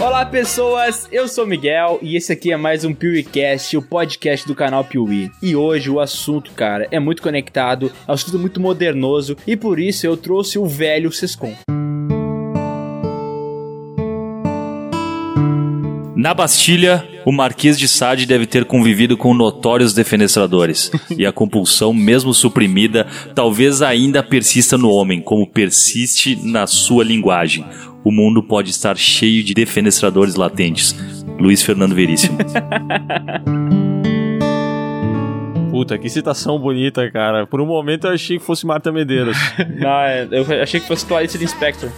Olá pessoas, eu sou Miguel e esse aqui é mais um PeeWeeCast, o podcast do canal Piuí. E hoje o assunto, cara, é muito conectado, é um assunto muito modernoso e por isso eu trouxe o velho Sescom. Na Bastilha, o Marquês de Sade deve ter convivido com notórios defenestradores. e a compulsão, mesmo suprimida, talvez ainda persista no homem, como persiste na sua linguagem. O mundo pode estar cheio de defenestradores latentes. Luiz Fernando Veríssimo. Puta, que citação bonita, cara. Por um momento eu achei que fosse Marta Medeiros. Não, é, eu achei que fosse Clarice Lispector.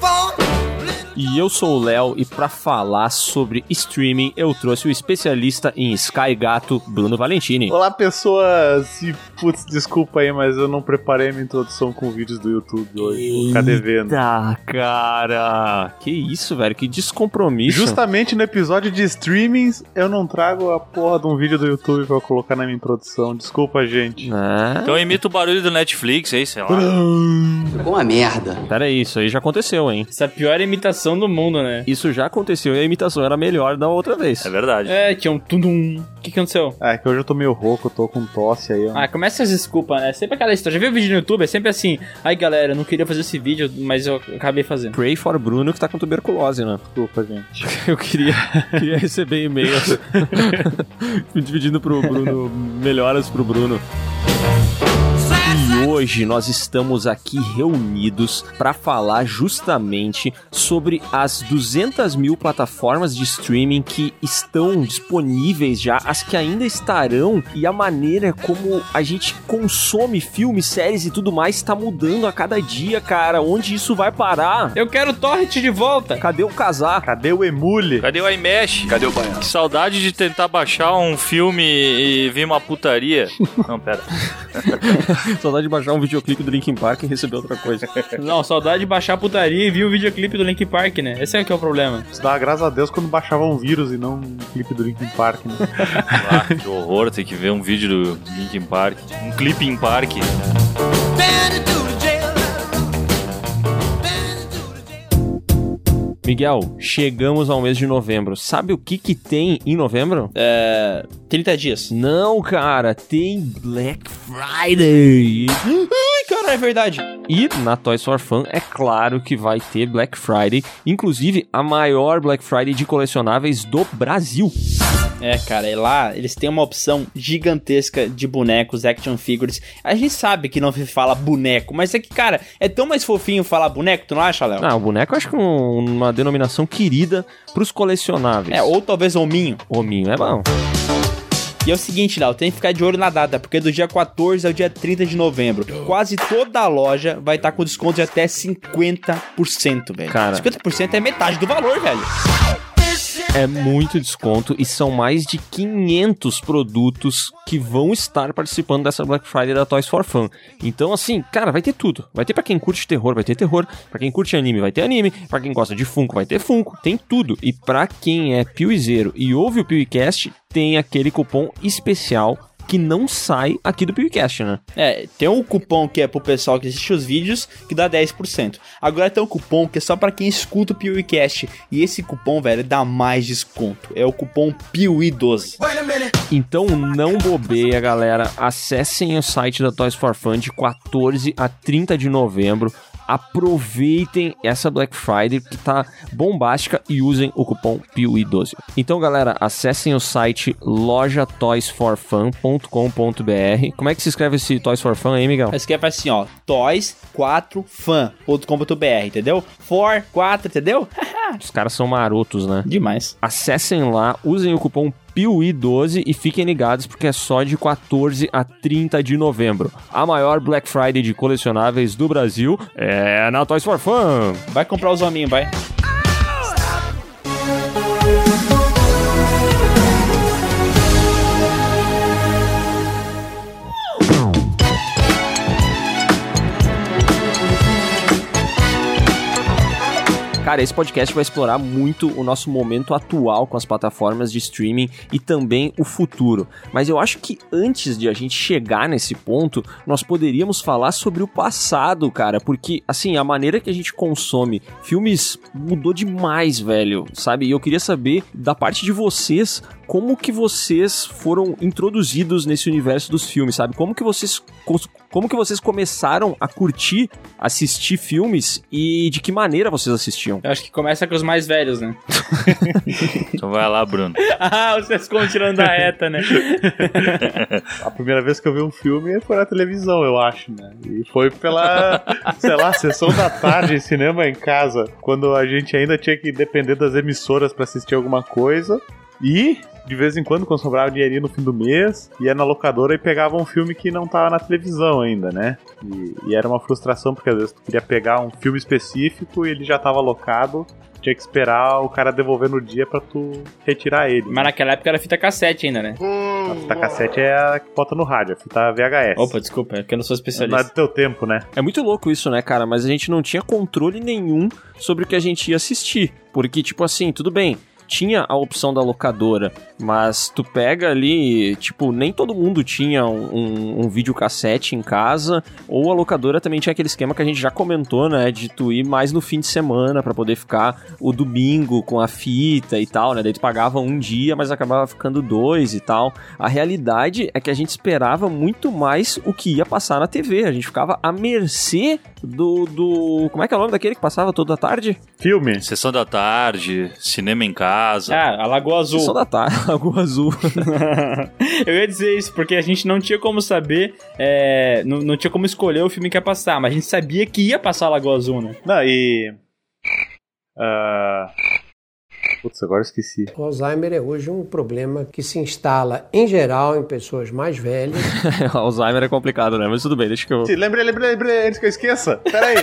E eu sou o Léo e pra falar sobre streaming eu trouxe o especialista em Sky Gato, Bruno Valentini. Olá, pessoas! E, putz, desculpa aí, mas eu não preparei minha introdução com vídeos do YouTube hoje. Vou ficar devendo. Eita, cara. Que isso, velho? Que descompromisso. Justamente no episódio de streamings, eu não trago a porra de um vídeo do YouTube pra eu colocar na minha introdução. Desculpa, gente. É. então imita o barulho do Netflix aí, sei lá. Ficou uma merda. Pera aí, isso aí já aconteceu, hein? Essa é a pior imitação do mundo, né? Isso já aconteceu e a imitação era melhor da outra vez. É verdade. É, tinha um tundum. O que, que aconteceu? É que hoje eu tô meio rouco, eu tô com tosse aí. ó. Ah, começa as desculpas, né? Sempre aquela história. Já viu o vídeo no YouTube? É sempre assim. Ai, galera, eu não queria fazer esse vídeo, mas eu acabei fazendo. Pray for Bruno que tá com tuberculose, né? Desculpa, gente. Eu queria, queria receber e-mails dividindo pro Bruno, melhoras pro Bruno. E hoje nós estamos aqui reunidos para falar justamente sobre as 200 mil plataformas de streaming que estão disponíveis já, as que ainda estarão e a maneira como a gente consome filmes, séries e tudo mais está mudando a cada dia, cara. Onde isso vai parar? Eu quero Torrent de volta! Cadê o casar? Cadê o Emule? Cadê o iMesh? Cadê o banheiro? Que saudade de tentar baixar um filme e ver uma putaria. Não, pera. Saudade de baixar um videoclipe do Linkin Park e receber outra coisa. Não, saudade de baixar a putaria e vir o videoclipe do Link Park, né? Esse é que é o problema. Isso dá graças a Deus quando baixava um vírus e não um clipe do Linkin Park, né? Ah, que horror ter que ver um vídeo do Linkin Park. Um clipe em parque. Miguel, chegamos ao mês de novembro. Sabe o que que tem em novembro? É. 30 dias. Não, cara, tem Black Friday. Ai, cara, é verdade. E na Toys for Fun é claro que vai ter Black Friday, inclusive a maior Black Friday de colecionáveis do Brasil. É, cara, e lá eles têm uma opção gigantesca de bonecos, action figures. A gente sabe que não se fala boneco, mas é que, cara, é tão mais fofinho falar boneco, tu não acha, Léo? Ah, o boneco eu acho que é um- uma denominação querida pros colecionáveis. É, ou talvez hominho. Hominho é bom. E é o seguinte, Léo, tem que ficar de olho na data, porque do dia 14 ao dia 30 de novembro, quase toda a loja vai estar com desconto de até 50%, velho. Cara. 50% é metade do valor, velho. É muito desconto e são mais de 500 produtos que vão estar participando dessa Black Friday da Toys for Fun. Então, assim, cara, vai ter tudo. Vai ter pra quem curte terror, vai ter terror. Pra quem curte anime, vai ter anime. Pra quem gosta de Funko, vai ter Funko. Tem tudo. E pra quem é piuizeiro e ouve o PewCast, tem aquele cupom especial que não sai aqui do PewCast, né? É, tem um cupom que é pro pessoal que assiste os vídeos, que dá 10%. Agora tem um cupom que é só pra quem escuta o PewCast. E esse cupom, velho, dá mais desconto. É o cupom PEWI12. Wait a minute. Então não bobeia, galera. Acessem o site da Toys for Fun de 14 a 30 de novembro. Aproveitem essa Black Friday que tá bombástica e usem o cupom PIUI12. Então, galera, acessem o site lojatoysforfun.com.br. Como é que se escreve esse Toys for Fun aí, Miguel? É assim, ó, toys4fan.com.br, entendeu? For 4, entendeu? Os caras são marotos, né? Demais. Acessem lá, usem o cupom PIUI12 e fiquem ligados porque é só de 14 a 30 de novembro. A maior Black Friday de colecionáveis do Brasil é na Toys for Fun. Vai comprar os hominhos, vai. Cara, esse podcast vai explorar muito o nosso momento atual com as plataformas de streaming e também o futuro. Mas eu acho que antes de a gente chegar nesse ponto, nós poderíamos falar sobre o passado, cara, porque assim, a maneira que a gente consome filmes mudou demais, velho, sabe? E eu queria saber da parte de vocês como que vocês foram introduzidos nesse universo dos filmes, sabe? Como que vocês como que vocês começaram a curtir assistir filmes e de que maneira vocês assistiam? Eu acho que começa com os mais velhos, né? Então vai lá, Bruno. ah, vocês ficam tirando da reta, né? A primeira vez que eu vi um filme foi na televisão, eu acho, né? E foi pela, sei lá, sessão da tarde, cinema em casa, quando a gente ainda tinha que depender das emissoras pra assistir alguma coisa. E de vez em quando, quando sobrava dinheirinho no fim do mês, ia na locadora e pegava um filme que não tava na televisão ainda, né? E, e era uma frustração, porque às vezes tu queria pegar um filme específico e ele já tava alocado, tinha que esperar o cara devolver no dia pra tu retirar ele. Mas naquela época era fita cassete ainda, né? A fita cassete é a que bota no rádio, a fita VHS. Opa, desculpa, é porque eu não sou Não é especialista. do teu tempo, né? É muito louco isso, né, cara? Mas a gente não tinha controle nenhum sobre o que a gente ia assistir. Porque, tipo assim, tudo bem. Tinha a opção da locadora, mas tu pega ali, tipo, nem todo mundo tinha um, um, um videocassete em casa, ou a locadora também tinha aquele esquema que a gente já comentou, né, de tu ir mais no fim de semana pra poder ficar o domingo com a fita e tal, né, daí tu pagava um dia, mas acabava ficando dois e tal. A realidade é que a gente esperava muito mais o que ia passar na TV, a gente ficava à mercê do, do... como é que é o nome daquele que passava toda a tarde? Filme. Sessão da tarde, cinema em casa. Ah, a Lagoa Azul. Sessão da tarde, Lagoa Azul. eu ia dizer isso, porque a gente não tinha como saber, é, não, não tinha como escolher o filme que ia passar, mas a gente sabia que ia passar a Lagoa Azul, né? Não, e. ah, Putz, agora eu esqueci. O Alzheimer é hoje um problema que se instala, em geral, em pessoas mais velhas. Alzheimer é complicado, né? Mas tudo bem, deixa que eu... Sim, Lembrei, lembrei, lembrei, antes que eu esqueça. Pera aí.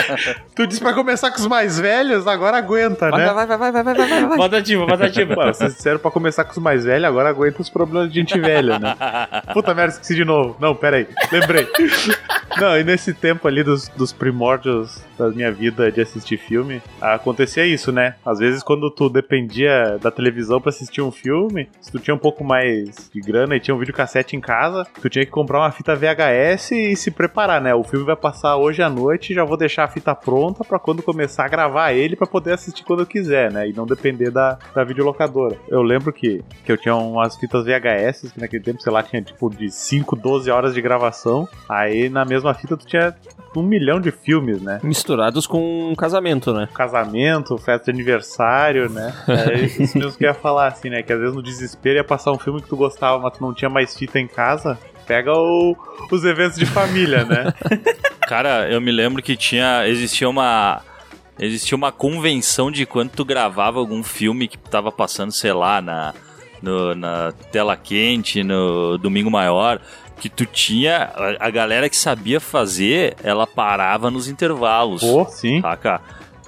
tu disse pra começar com os mais velhos, agora aguenta, Vai, né? vai, vai, vai, vai, vai, vai, vai, vai. Batativa, batativa. Pô, vocês disseram pra começar com os mais velhos, agora aguenta os problemas de gente velha, né? Puta merda, esqueci de novo. Não, pera aí. Lembrei. Não, e nesse tempo ali dos, dos primórdios da minha vida de assistir filme, acontecia isso, né? Às vezes quando tu dependia da televisão pra assistir um filme, se tu tinha um pouco mais de grana e tinha um videocassete em casa, tu tinha que comprar uma fita VHS e se preparar, né? O filme vai passar hoje à noite, já vou deixar a fita pronta pra quando começar a gravar ele pra poder assistir quando eu quiser, né? E não depender da, da videolocadora. Eu lembro que, que eu tinha umas fitas VHS, que naquele tempo, sei lá, tinha tipo de 5, 12 horas de gravação. Aí na mesma fita tu tinha um milhão de filmes, né? Misturados com um casamento, né? casamento, festa de aniversário, né? É isso mesmo que eu ia falar, assim, né? Que às vezes no desespero ia passar um filme que tu gostava, mas tu não tinha mais fita em casa. Pega o- os eventos de família, né? Cara, eu me lembro que tinha. Existia uma. Existia uma convenção de quando tu gravava algum filme que tava passando, sei lá, na, no- na tela quente, no Domingo Maior, que tu tinha. A, a galera que sabia fazer, ela parava nos intervalos. Pô, sim. Saca?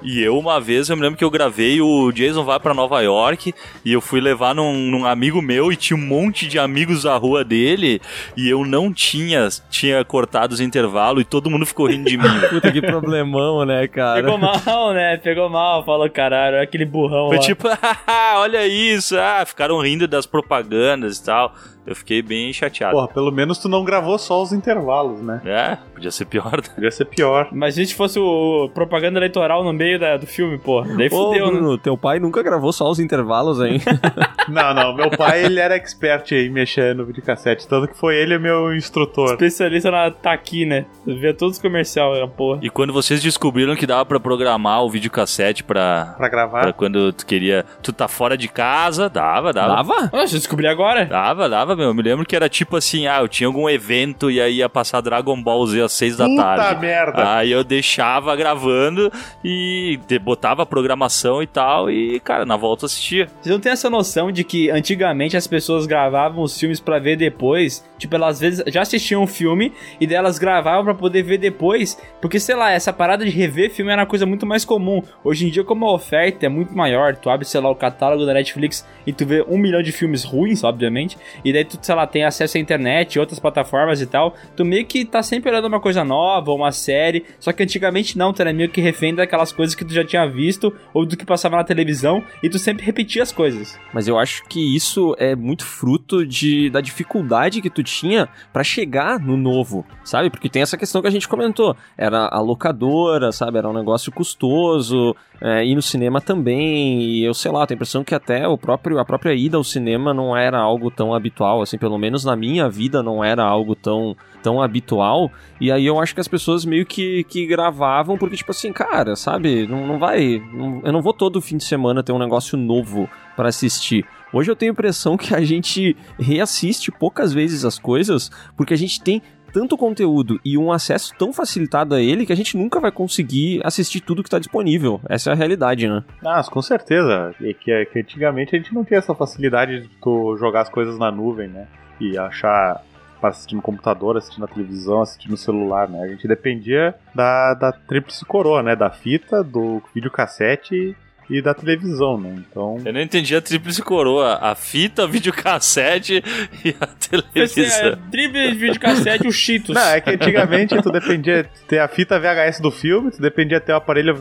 E eu, uma vez, eu me lembro que eu gravei o Jason vai pra Nova York e eu fui levar num, num amigo meu e tinha um monte de amigos da rua dele e eu não tinha, tinha cortado os intervalos e todo mundo ficou rindo de mim. Puta que problemão, né, cara? Pegou mal, né? Pegou mal, falou, caralho, olha aquele burrão Foi lá. tipo, "Ah, olha isso, ah, ficaram rindo das propagandas e tal. Eu fiquei bem chateado. Porra, pelo menos tu não gravou só os intervalos, né? É, podia ser pior. né? Podia ser pior. Mas se fosse o propaganda eleitoral no meio da- do filme, pô, daí Ô, fudeu, né? Bruno, teu pai nunca gravou só os intervalos, hein? Não, não. Meu pai, ele era expert em mexer no videocassete. Tanto que foi ele meu instrutor. Especialista na Taqui, né? Vê todos os comerciais, a porra. E quando vocês descobriram que dava pra programar o videocassete pra, Pra gravar. pra quando tu queria. Tu tá fora de casa, dava, dava. Dava? Nossa, eu descobri agora. Dava, dava, meu. Eu me lembro que era tipo assim, ah, eu tinha algum evento e aí ia passar Dragon Ball Z às seis da Puta tarde. merda. Aí eu deixava gravando e botava a programação e tal e, cara, na volta assistia. Vocês não têm essa noção de que antigamente as pessoas gravavam os filmes pra ver depois? Tipo, elas às vezes já assistiam um filme e delas gravavam pra poder ver depois. Porque, sei lá, essa parada de rever filme era uma coisa muito mais comum. Hoje em dia, como a oferta é muito maior, tu abre, sei lá, o catálogo da Netflix e tu vê um milhão de filmes ruins, obviamente. E daí tu, sei lá, tem acesso à internet, outras plataformas e tal. Tu meio que tá sempre olhando uma coisa nova, uma série. Só que antigamente não, tu era meio que refém daquelas coisas que tu já tinha visto ou do que passava na televisão e tu sempre repetia as coisas. Mas eu acho que isso é muito fruto de, da dificuldade que tu tinha pra chegar no novo, sabe? Porque tem essa questão que a gente comentou. Era a locadora, sabe? Era um negócio custoso, é, ir no cinema também. E eu sei lá, tenho a impressão que até o próprio, a própria ida ao cinema não era algo tão habitual, assim, pelo menos na minha vida não era algo tão, tão habitual. E aí eu acho que as pessoas meio que, que gravavam, porque, tipo assim, cara, sabe? Não, não vai. não- eu não vou todo fim de semana ter um negócio novo pra assistir. Hoje eu tenho a impressão que a gente reassiste poucas vezes as coisas, porque a gente tem tanto conteúdo e um acesso tão facilitado a ele que a gente nunca vai conseguir assistir tudo que tá disponível. Essa é a realidade, né? Ah, com certeza. Que, que antigamente a gente não tinha essa facilidade de tu jogar as coisas na nuvem, né? E achar para assistir no computador, assistir na televisão, assistir no celular, né? A gente dependia da, da tríplice coroa, né? Da fita, do videocassete e da televisão, né? Então. Eu não entendi a tríplice coroa. A fita, a videocassete e a Esse é, televisão. drible de videocassete, o Cheetos. Não, é que antigamente tu dependia de ter a fita VHS do filme, tu dependia de ter o aparelho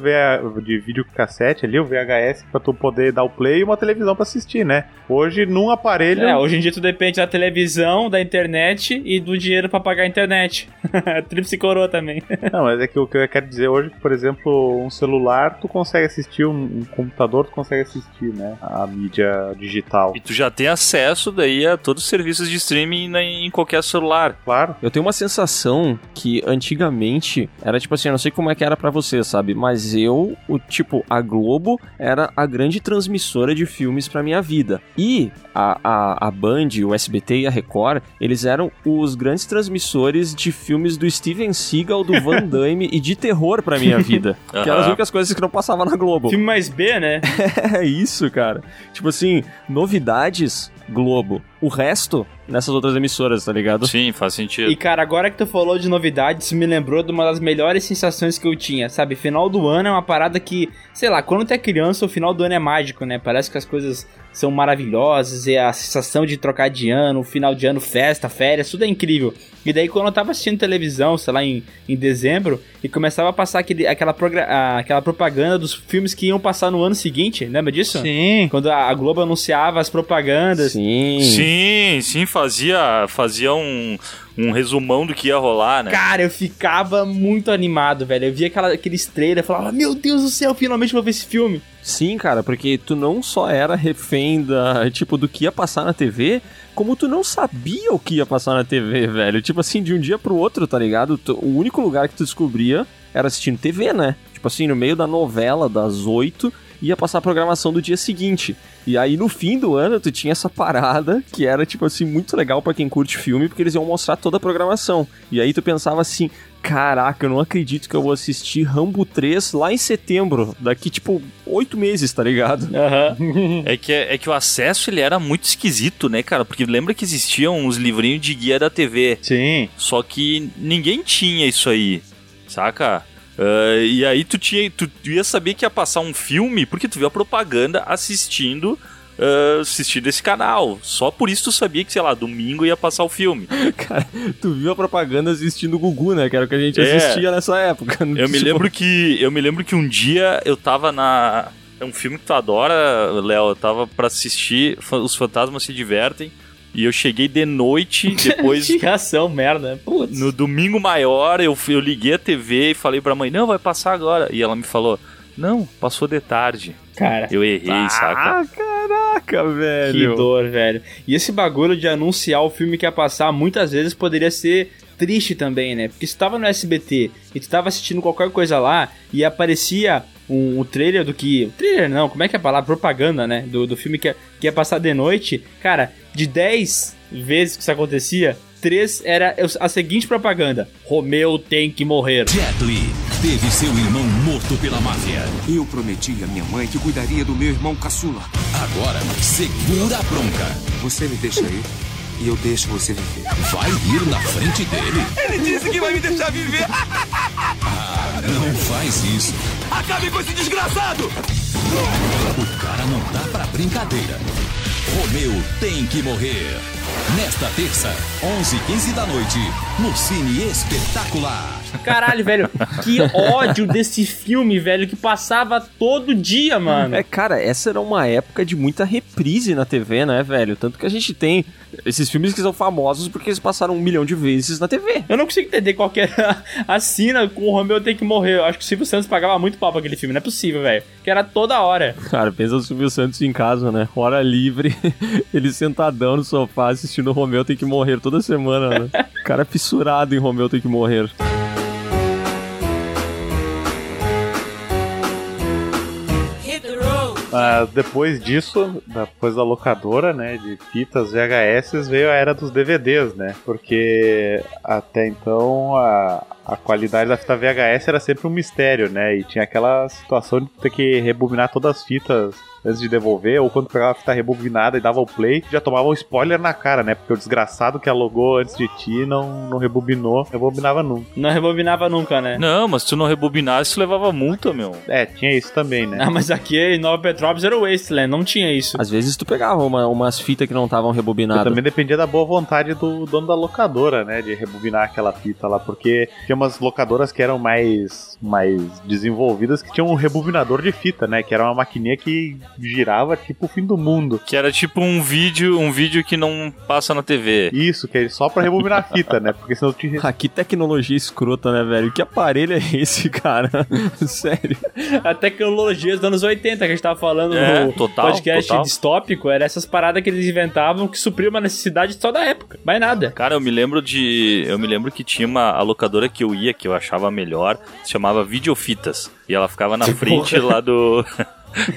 de videocassete ali, o VHS, pra tu poder dar o play e uma televisão pra assistir, né? Hoje, num aparelho. É, hoje em dia tu depende da televisão, da internet e do dinheiro pra pagar a internet. Tríplice coroa também. Não, mas é que o que eu quero dizer hoje é que, por exemplo, um celular, tu consegue assistir, um, um computador, tu consegue assistir, né? A mídia digital. E tu já tem acesso daí a todos os serviços de streaming na- em qualquer celular. Claro. Eu tenho uma sensação que antigamente era tipo assim, eu não sei como é que era pra você, sabe? Mas eu, o tipo, a Globo era a grande transmissora de filmes pra minha vida. E a, a, a Band, o SBT e a Record, eles eram os grandes transmissores de filmes do Steven Seagal, do Van Damme e de terror pra minha vida. Que eram as únicas coisas que não passavam na Globo. Filme mais B, né? É isso, cara. Tipo assim, novidades, Globo. O resto, nessas outras emissoras, tá ligado? Sim, faz sentido. E cara, agora que tu falou de novidades, isso me lembrou de uma das melhores sensações que eu tinha, sabe? Final do ano é uma parada que, sei lá, quando tu é criança, o final do ano é mágico, né? Parece que as coisas são maravilhosas e a sensação de trocar de ano, final de ano, festa, férias, tudo é incrível. E daí quando eu tava assistindo televisão, sei lá, em, em dezembro, e começava a passar aquele, aquela, aquela propaganda dos filmes que iam passar no ano seguinte, lembra disso? Sim. Quando a a Globo anunciava as propagandas. Sim. Sim, sim, fazia, fazia um, um resumão do que ia rolar, né? Cara, eu ficava muito animado, velho. Eu via aquela, aqueles trailers e falava, meu Deus do céu, finalmente vou ver esse filme. Sim, cara, porque tu não só era refém da, tipo, do que ia passar na TV, como tu não sabia o que ia passar na TV, velho. Tipo assim, de um dia pro outro, tá ligado? Tu- o único lugar que tu descobria era assistindo TV, né? Tipo assim, no meio da novela das oito, ia passar a programação do dia seguinte. E aí no fim do ano tu tinha essa parada que era tipo assim muito legal pra quem curte filme, porque eles iam mostrar toda a programação. E aí tu pensava assim, caraca, eu não acredito que eu vou assistir Rambo 3 lá em setembro, daqui tipo oito meses, tá ligado? Aham. É que, é que o acesso ele era muito esquisito, né, cara? Porque lembra que existiam uns livrinhos de guia da TV. Sim. Só que ninguém tinha isso aí, saca? Ah, e aí tu tinha, tu ia saber que ia passar um filme porque tu viu a propaganda assistindo, ah, assistindo esse canal. Só por isso tu sabia que, sei lá, domingo ia passar o filme. Cara, tu viu a propaganda assistindo o Gugu, né? Que era o que a gente É. assistia nessa época. Eu me Tipo, lembro que eu me lembro que um dia eu tava na é um filme que tu adora, Léo, eu tava pra assistir Os Fantasmas se Divertem e eu cheguei de noite depois Tiração, merda. Putz. No domingo maior, eu, fui- eu liguei a TV e falei pra mãe, não, vai passar agora. E ela me falou, não, passou de tarde. Cara, Eu errei, saca? Ah, caraca, que velho. dor, velho. E esse bagulho de anunciar o filme que ia passar, muitas vezes poderia ser triste também, né? Porque se tu tava no SBT e tu tava assistindo qualquer coisa lá e aparecia um, um trailer do que. Trailer não, como é que é a palavra? Propaganda, né? Do, do filme que que ia passar de noite. Cara, de 10 vezes que isso acontecia, 3 era a seguinte propaganda: Romeu tem que morrer. Jet Li teve seu irmão morto pela máfia. Eu prometi à minha mãe que cuidaria do meu irmão caçula. Agora, segura a bronca. Você me deixa ir e eu deixo você viver. Vai ir na frente dele? Ele disse que vai me deixar viver. Ah, não faz isso. Acabe com esse desgraçado! O cara não dá pra brincadeira. Romeu tem que morrer. Nesta terça, 11h15 da noite, no Cine Espetacular. Caralho, velho, que ódio desse filme, velho, que passava todo dia, mano. É, cara, essa era uma época de muita reprise na TV, né, velho? Tanto que a gente tem esses filmes que são famosos porque eles passaram um milhão de vezes na TV. Eu não consigo entender qual que era a cena com o Romeu ter que morrer. Eu acho que o Silvio Santos pagava muito pau pra aquele filme. Não é possível, velho. Que era toda hora. Cara, pensa o Silvio Santos em casa, né? Hora livre, ele sentadão no sofá assistindo o Romeu tem que morrer toda semana, né? O cara é fissurado em Romeu tem que morrer. Ah, depois disso, depois da locadora, né, de fitas VHS, veio a era dos DVDs, né? Porque até então a, a qualidade da fita VHS era sempre um mistério, né? E tinha aquela situação de ter que rebobinar todas as fitas antes de devolver, ou quando pegava a fita rebobinada e dava o play, já tomava um spoiler na cara, né? Porque o desgraçado que alugou antes de ti não, não rebobinou, rebobinava nunca. Não rebobinava nunca, né? Não, mas se tu não rebobinasse, tu levava multa, meu. É, tinha isso também, né? Ah, mas aqui em Nova Petrópolis era o Wasteland, não tinha isso. Às vezes tu pegava uma- umas fitas que não estavam E rebobinadas. também dependia da boa vontade do dono da locadora, né? De rebobinar aquela fita lá, porque tinha umas locadoras que eram mais, mais desenvolvidas que tinham um rebobinador de fita, né? Que era uma maquininha que girava tipo o fim do mundo. Que era tipo um vídeo, um vídeo que não passa na TV. Isso, que é só pra rebobinar a fita, né? Porque senão tinha. Ah, que tecnologia escrota, né, velho? Que aparelho é esse, cara? Sério. A tecnologia dos anos 80 que a gente tava falando É, no total, podcast total. distópico, era essas paradas que eles inventavam que supriam uma necessidade só da época. Mais nada. Cara, eu me lembro de. Eu me lembro que tinha uma a locadora que eu ia, que eu achava melhor, se chamava Videofitas. E ela ficava na frente lá do.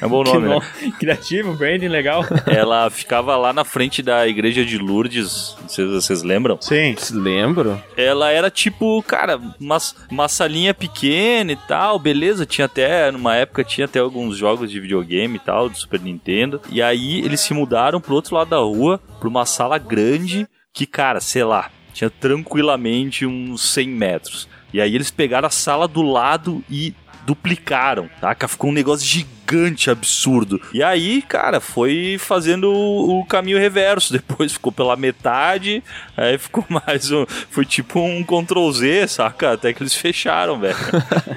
É um bom Que nome, né? criativo, branding legal. Ela ficava lá na frente da igreja de Lourdes. Não sei se vocês lembram. Sim. Lembro? Ela era tipo, cara, uma, uma salinha pequena e tal, beleza. Tinha até, numa época, tinha até alguns jogos de videogame e tal, do Super Nintendo. E aí eles se mudaram pro outro lado da rua, pra uma sala grande, que, cara, sei lá, tinha tranquilamente uns 100 metros. E aí eles pegaram a sala do lado e duplicaram, tá? Ficou um negócio gigante, absurdo. E aí, cara, foi fazendo o, o caminho reverso. Depois ficou pela metade, aí ficou mais um. Foi tipo um Ctrl Z, saca? Até que eles fecharam, velho.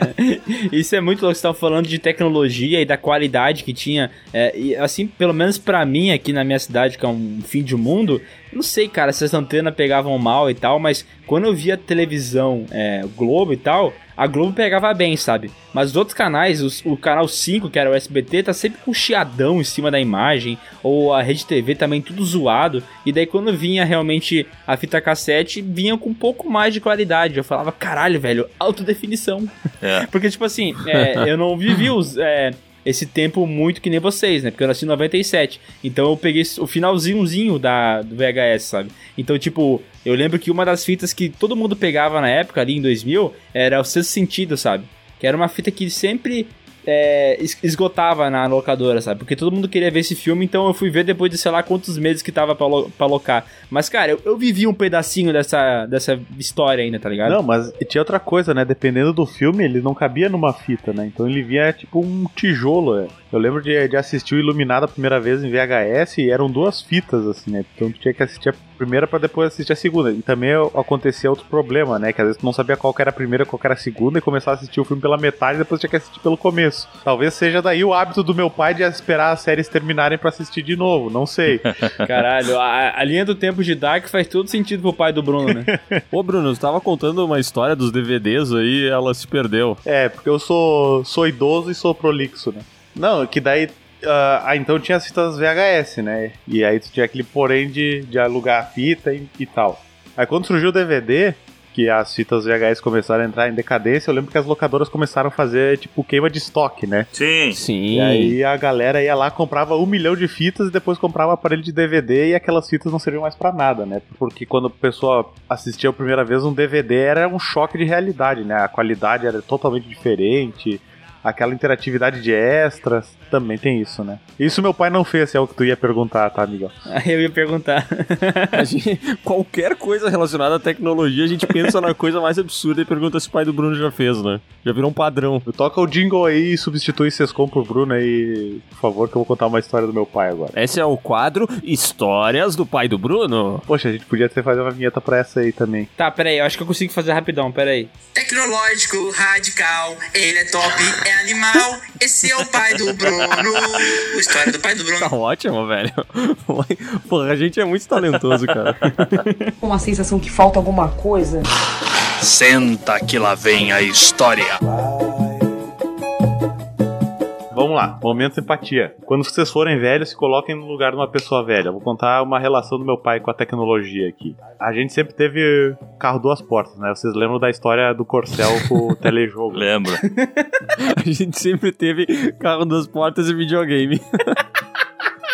Isso é muito louco. Você tava falando de tecnologia e da qualidade que tinha. É, e assim, pelo menos pra mim, aqui na minha cidade, que é um fim de mundo, não sei, cara, se as antenas pegavam mal e tal, mas quando eu via televisão, é, Globo e tal, a Globo pegava bem, sabe? Mas os outros canais, os- o canal 5, que era o SBT, tá sempre com chiadão em cima da imagem, ou a Rede TV também tudo zoado. E daí quando vinha realmente a fita cassete, vinha com um pouco mais de qualidade. Eu falava, caralho, velho, alta definição. É. Porque, tipo assim, é, eu não vivi os, é, esse tempo muito que nem vocês, né? Porque eu nasci em 97. Então eu peguei o finalzinhozinho da, do VHS, sabe? Então, tipo, eu lembro que uma das fitas que todo mundo pegava na época, ali em 2000, era o Sexto Sentido, sabe? Que era uma fita que sempre é, es- esgotava na locadora, sabe? Porque todo mundo queria ver esse filme, então eu fui ver depois de sei lá quantos meses que tava pra, lo- pra locar. Mas, cara, eu, eu vivi um pedacinho dessa, dessa história ainda, tá ligado? Não, mas tinha outra coisa, né? Dependendo do filme, ele não cabia numa fita, né? Então ele vinha tipo um tijolo. é. Eu lembro de, de assistir o Iluminado a primeira vez em VHS e eram duas fitas, assim, né? Então tu tinha que assistir a primeira pra depois assistir a segunda. E também acontecia outro problema, né? Que às vezes tu não sabia qual que era a primeira e qual que era a segunda e começava a assistir o filme pela metade e depois tinha que assistir pelo começo. Talvez seja daí o hábito do meu pai de esperar as séries terminarem pra assistir de novo, não sei. Caralho, a, a linha do tempo de Dark faz todo sentido pro pai do Bruno, né? Ô, Bruno, você tava contando uma história dos DVDs aí, ela se perdeu. É, porque eu sou, sou idoso e sou prolixo, né? Não, que daí. ah, então tinha as fitas VHS, né? E aí tu tinha aquele porém de, de alugar a fita e, e tal. Aí quando surgiu o DVD, que as fitas VHS começaram a entrar em decadência, eu lembro que as locadoras começaram a fazer, tipo, queima de estoque, né? Sim. Sim. E aí a galera ia lá, comprava um milhão de fitas e depois comprava aparelho de DVD e aquelas fitas não serviam mais pra nada, né? Porque quando a pessoa assistia a primeira vez um DVD era um choque de realidade, né? A qualidade era totalmente diferente, aquela interatividade de extras, também tem isso, né? Isso meu pai não fez, é o que tu ia perguntar, tá, Miguel? Aí eu ia perguntar. A gente- qualquer coisa relacionada à tecnologia, a gente pensa na coisa mais absurda e pergunta se o pai do Bruno já fez, né? Já virou um padrão. Toca o jingle aí e substitui Sescom por Bruno aí, por favor, que eu vou contar uma história do meu pai agora. Esse é o quadro Histórias do pai do Bruno. Poxa, a gente podia ter fazer uma vinheta pra essa aí também. Tá, peraí, eu acho que eu consigo fazer rapidão, peraí. Tecnológico, radical, ele é top, é animal. Esse é o pai do Bruno. História do pai do Bruno. Tá ótimo, velho. Porra, a gente é muito talentoso, cara. Com a sensação que falta alguma coisa. Senta que lá vem a história. Vamos lá, momento empatia. Quando vocês forem velhos, se coloquem no lugar de uma pessoa velha. Vou contar uma relação do meu pai com a tecnologia aqui. A gente sempre teve carro duas portas, né? Vocês lembram da história do Corcel com o telejogo? Lembro. A gente sempre teve carro duas portas e videogame.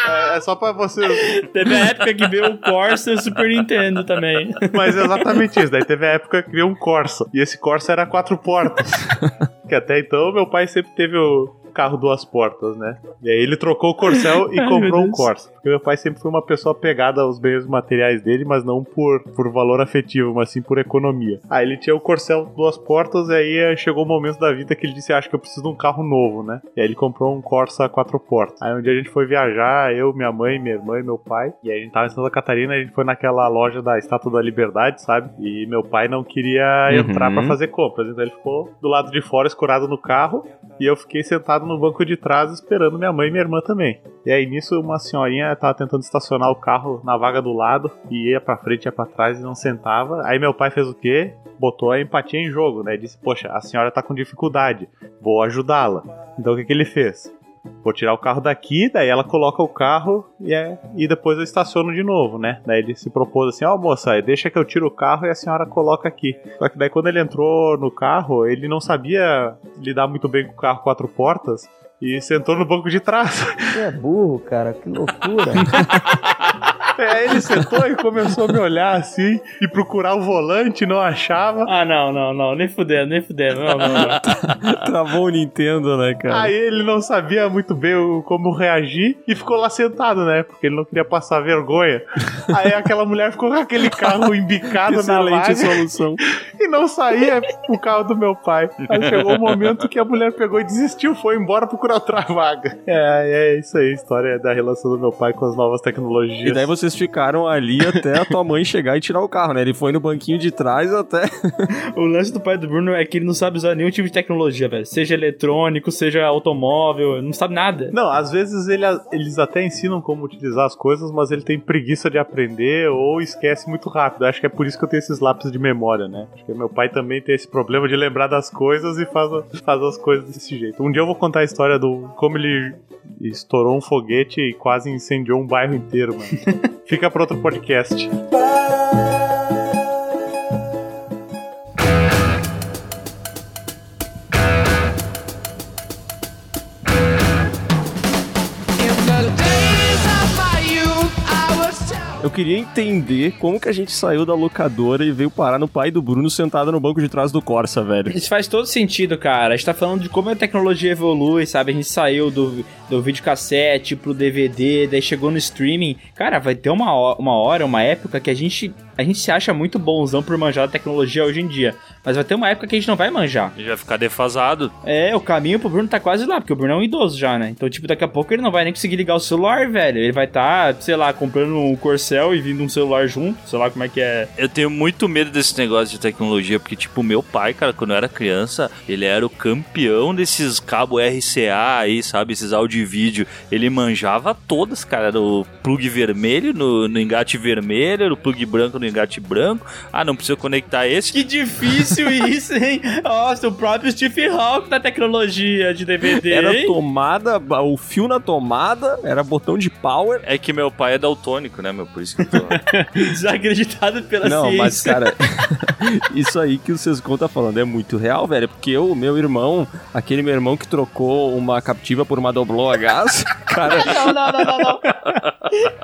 É, é só pra vocês. Teve a época que veio o Corsa e o Super Nintendo também. Mas é exatamente isso. Daí teve a época que veio um Corsa. E esse Corsa era quatro portas. que até então meu pai sempre teve o carro duas portas, né? E aí ele trocou o Corcel e Ai, comprou um. Corsa. Porque meu pai sempre foi uma pessoa pegada aos bens materiais dele, mas não por, por valor afetivo, mas sim por economia. Aí ele tinha o Corcel duas portas e aí eh, chegou o momento da vida que ele disse, acho que eu preciso de um carro novo, né? E aí ele comprou um Corsa quatro portas. Aí um dia a gente foi viajar, eu, minha mãe, minha irmã e meu pai. E aí a gente tava em Santa Catarina, a gente foi naquela loja da Estátua da Liberdade, sabe? E meu pai não queria Uhum. entrar pra fazer compras, então ele ficou do lado de fora, escorado no carro, e eu fiquei sentado no banco de trás esperando minha mãe e minha irmã também. E aí nisso uma senhorinha tava tentando estacionar o carro na vaga do lado, e ia pra frente, ia pra trás e não sentava. Aí meu pai fez o quê? Botou a empatia em jogo, né? Disse, poxa, a senhora tá com dificuldade, vou ajudá-la. Então o que que ele fez? Vou tirar o carro daqui, daí ela coloca o carro e, é, e depois eu estaciono de novo, né? Daí ele se propôs assim, ó moça, deixa que eu tiro o carro e a senhora coloca aqui. Só que daí quando ele entrou no carro, ele não sabia lidar muito bem com o carro quatro portas e sentou no banco de trás. Você é burro, cara, que loucura. É, ele sentou e começou a me olhar assim e procurar o volante, não achava. Ah, não, não, não, nem fudendo, nem fudendo. Não, não, não. Travou o Nintendo, né, cara? Aí ele não sabia muito bem como reagir e ficou lá sentado, né? Porque ele não queria passar vergonha. Aí aquela mulher ficou com aquele carro embicado na Excelente vaga solução. e não saía o carro do meu pai. Aí chegou o momento que a mulher pegou e desistiu, foi embora procurar outra vaga. É, é isso aí, a história da relação do meu pai com as novas tecnologias. E daí vocês ficaram ali até a tua mãe chegar e tirar o carro, né? Ele foi no banquinho de trás até. O lance do pai do Bruno é que ele não sabe usar nenhum tipo de tecnologia, velho. Seja eletrônico, seja automóvel, não sabe nada. Não, às vezes ele- eles até ensinam como utilizar as coisas, mas ele tem preguiça de aprender ou esquece muito rápido. Acho que é por isso que eu tenho esses lápis de memória, né? Acho que meu pai também tem esse problema de lembrar das coisas e faz, faz as coisas desse jeito. Um dia eu vou contar a história do como ele estourou um foguete e quase incendiou um bairro inteiro, mano. Fica pra outro podcast. Queria entender como que a gente saiu da locadora e veio parar no pai do Bruno sentado no banco de trás do Corsa, velho. Isso faz todo sentido, cara. A gente tá falando de como a tecnologia evolui, sabe? A gente saiu do, do videocassete pro DVD, daí chegou no streaming. Cara, vai ter uma, uma hora, uma época que a gente, a gente se acha muito bonzão por manjar a tecnologia hoje em dia. Mas vai ter uma época que a gente não vai manjar. Ele vai ficar defasado. É, o caminho pro Bruno tá quase lá, porque o Bruno é um idoso já, né? Então, tipo, daqui a pouco ele não vai nem conseguir ligar o celular, velho. Ele vai tá, sei lá, comprando um Corcel e vindo um celular junto. Sei lá como é que é. Eu tenho muito medo desse negócio de tecnologia, porque, tipo, meu pai, cara, quando eu era criança, ele era o campeão desses cabo RCA aí, sabe? Esses áudio e vídeo. Ele manjava todas, cara. Era o plug vermelho no, no engate vermelho, era o plug branco no engate branco. Ah, não precisa conectar esse. Que difícil isso, hein? Nossa, o próprio Steve Hawk da tecnologia de DVD, Era hein? tomada, o fio na tomada, era botão de power. É que meu pai é daltônico, né, meu? Por isso que eu tô... Desacreditado pela Não, ciência. mas, cara, isso aí que o Sescon tá falando é muito real, velho. Porque o meu irmão, aquele meu irmão que trocou uma captiva por uma doblô a gás, cara, Não, não, não, não, não.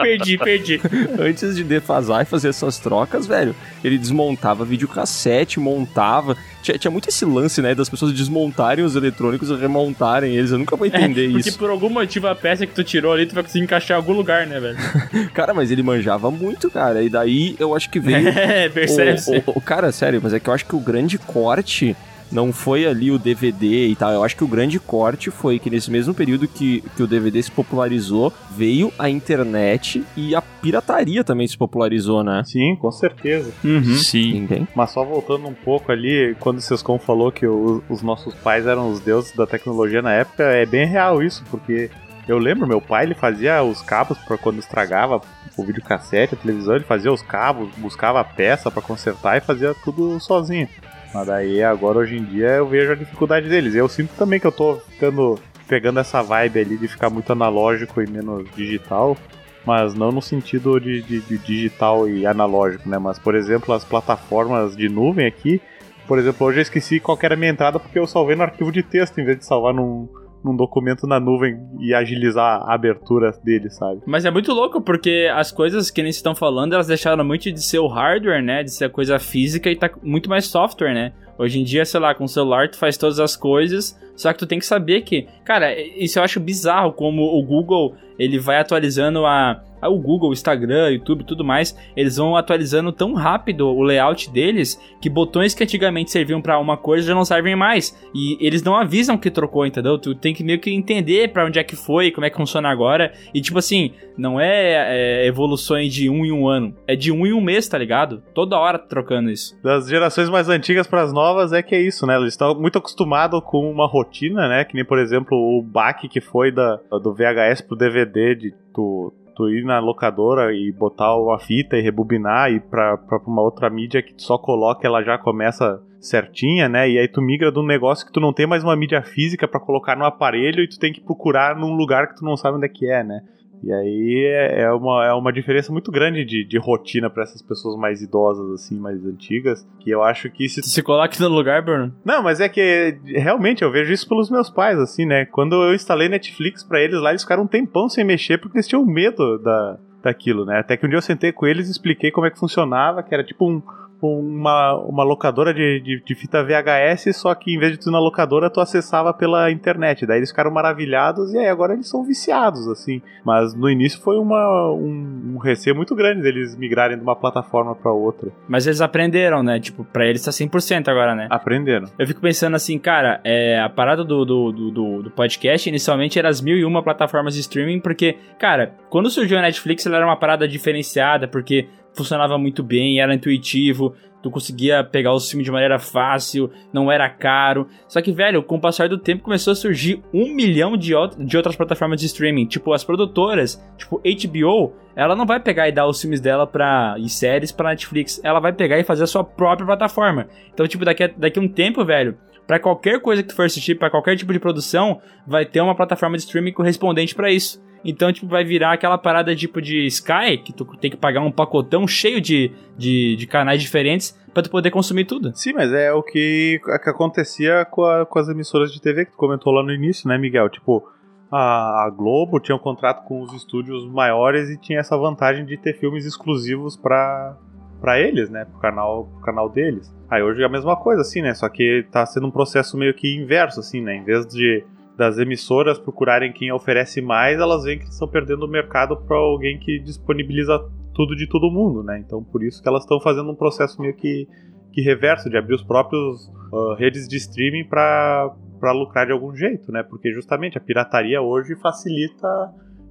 perdi, perdi. antes de defasar e fazer essas trocas, velho, ele desmontava videocassete, montava. Tinha, tinha muito esse lance, né, das pessoas desmontarem os eletrônicos e remontarem eles. Eu nunca vou entender É, porque isso. por algum motivo a peça que tu tirou ali, tu vai conseguir encaixar em algum lugar, né, velho? Cara, mas ele manjava muito, cara. E daí eu acho que veio. É, percebe-se. O, o- o- cara, sério, mas é que eu acho que o grande corte não foi ali o DVD e tal. Eu acho que o grande corte foi que nesse mesmo período que, que o DVD se popularizou, veio a internet e a pirataria também se popularizou, né? Sim, com certeza. Uhum. Sim. Ninguém? Mas só voltando um pouco ali, quando o Sescom falou que o- os nossos pais eram os deuses da tecnologia na época, é bem real isso, porque eu lembro, meu pai ele fazia os cabos para quando estragava o videocassete, a televisão, ele fazia os cabos, buscava a peça para consertar e fazia tudo sozinho. Mas daí agora hoje em dia eu vejo a dificuldade deles. Eu sinto também que eu tô ficando pegando essa vibe ali de ficar muito analógico e menos digital, mas não no sentido de, de- de digital e analógico, né? Mas, por exemplo, as plataformas de nuvem aqui, por exemplo, hoje eu esqueci qual era a minha entrada porque eu salvei no arquivo de texto em vez de salvar num, num documento na nuvem e agilizar a abertura dele, sabe? Mas é muito louco, porque as coisas que nem estão falando, elas deixaram muito de ser o hardware, né? De ser coisa física e tá muito mais software, né? Hoje em dia, sei lá, com o celular tu faz todas as coisas, só que tu tem que saber que... Cara, isso eu acho bizarro, como o Google, ele vai atualizando a... O Google, o Instagram, YouTube e tudo mais, eles vão atualizando tão rápido o layout deles que botões que antigamente serviam pra uma coisa já não servem mais. E eles não avisam que trocou, entendeu? Tu tem que meio que entender pra onde é que foi, como é que funciona agora. E tipo assim, não é, é evoluções de um em um ano, é de um em um mês, tá ligado? Toda hora trocando isso. Das gerações mais antigas para as novas é que é isso, né? Eles estão muito acostumados com uma rotina, né? Que nem, por exemplo, o baque que foi da, do VHS pro DVD, de tu, tu ir na locadora e botar uma fita e rebobinar e pra, pra uma outra mídia que tu só coloca ela já começa certinha, né? E aí tu migra de um negócio que tu não tem mais uma mídia física pra colocar no aparelho e tu tem que procurar num lugar que tu não sabe onde é que é, né? E aí é é uma, é uma diferença muito grande de, de rotina pra essas pessoas mais idosas, assim, mais antigas, que eu acho que se Tu se coloca no lugar, Bruno. não, mas é que realmente eu vejo isso pelos meus pais, assim, né? Quando eu instalei Netflix pra eles lá, eles ficaram um tempão sem mexer porque eles tinham medo da, daquilo, né? Até que um dia eu sentei com eles e expliquei como é que funcionava, que era tipo um, uma, uma locadora de, de, de fita VHS, só que em vez de tu ir na locadora, tu acessava pela internet. Daí eles ficaram maravilhados e aí agora eles são viciados, assim. Mas no início foi uma, um, um receio muito grande deles migrarem de uma plataforma pra outra. Mas eles aprenderam, né? Tipo, pra eles tá 100% agora, né? Aprenderam. Eu fico pensando assim, cara, é, a parada do, do, do, do- do podcast inicialmente era as mil e uma plataformas de streaming, porque, cara, quando surgiu a Netflix, ela era uma parada diferenciada, porque funcionava muito bem, era intuitivo, tu conseguia pegar os filmes de maneira fácil, não era caro. Só que, velho, com o passar do tempo começou a surgir um milhão de, de outras plataformas de streaming. Tipo, as produtoras, tipo HBO, ela não vai pegar e dar os filmes dela pra, e séries pra Netflix. Ela vai pegar e fazer a sua própria plataforma. Então, tipo, daqui a, daqui a um tempo, velho, Pra qualquer coisa que tu for assistir, pra qualquer tipo de produção, vai ter uma plataforma de streaming correspondente pra isso. Então, tipo, vai virar aquela parada tipo de Sky, que tu tem que pagar um pacotão cheio de, de, de canais diferentes pra tu poder consumir tudo. Sim, mas é o que, é que acontecia com, a- com as emissoras de TV que tu comentou lá no início, né, Miguel? Tipo, a, Globo tinha um contrato com os estúdios maiores e tinha essa vantagem de ter filmes exclusivos pra, pra eles, né? Pro canal, pro canal deles. Aí hoje é a mesma coisa, assim, né? Só que tá sendo um processo meio que inverso, assim, né? Em vez de das emissoras procurarem quem oferece mais, elas veem que estão perdendo o mercado para alguém que disponibiliza tudo de todo mundo, né? Então por isso que elas estão fazendo um processo meio que, que reverso de abrir os próprios ah, redes de streaming para lucrar de algum jeito, né? Porque justamente a pirataria hoje facilita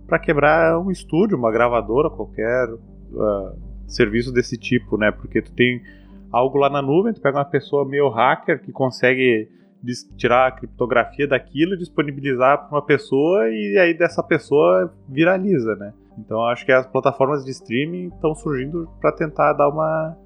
para quebrar um estúdio, uma gravadora, qualquer ah, serviço desse tipo, né? Porque tu tem algo lá na nuvem, tu pega uma pessoa meio hacker que consegue tirar a criptografia daquilo disponibilizar para uma pessoa e aí dessa pessoa viraliza, né? Então acho que as plataformas de streaming estão surgindo para tentar dar uma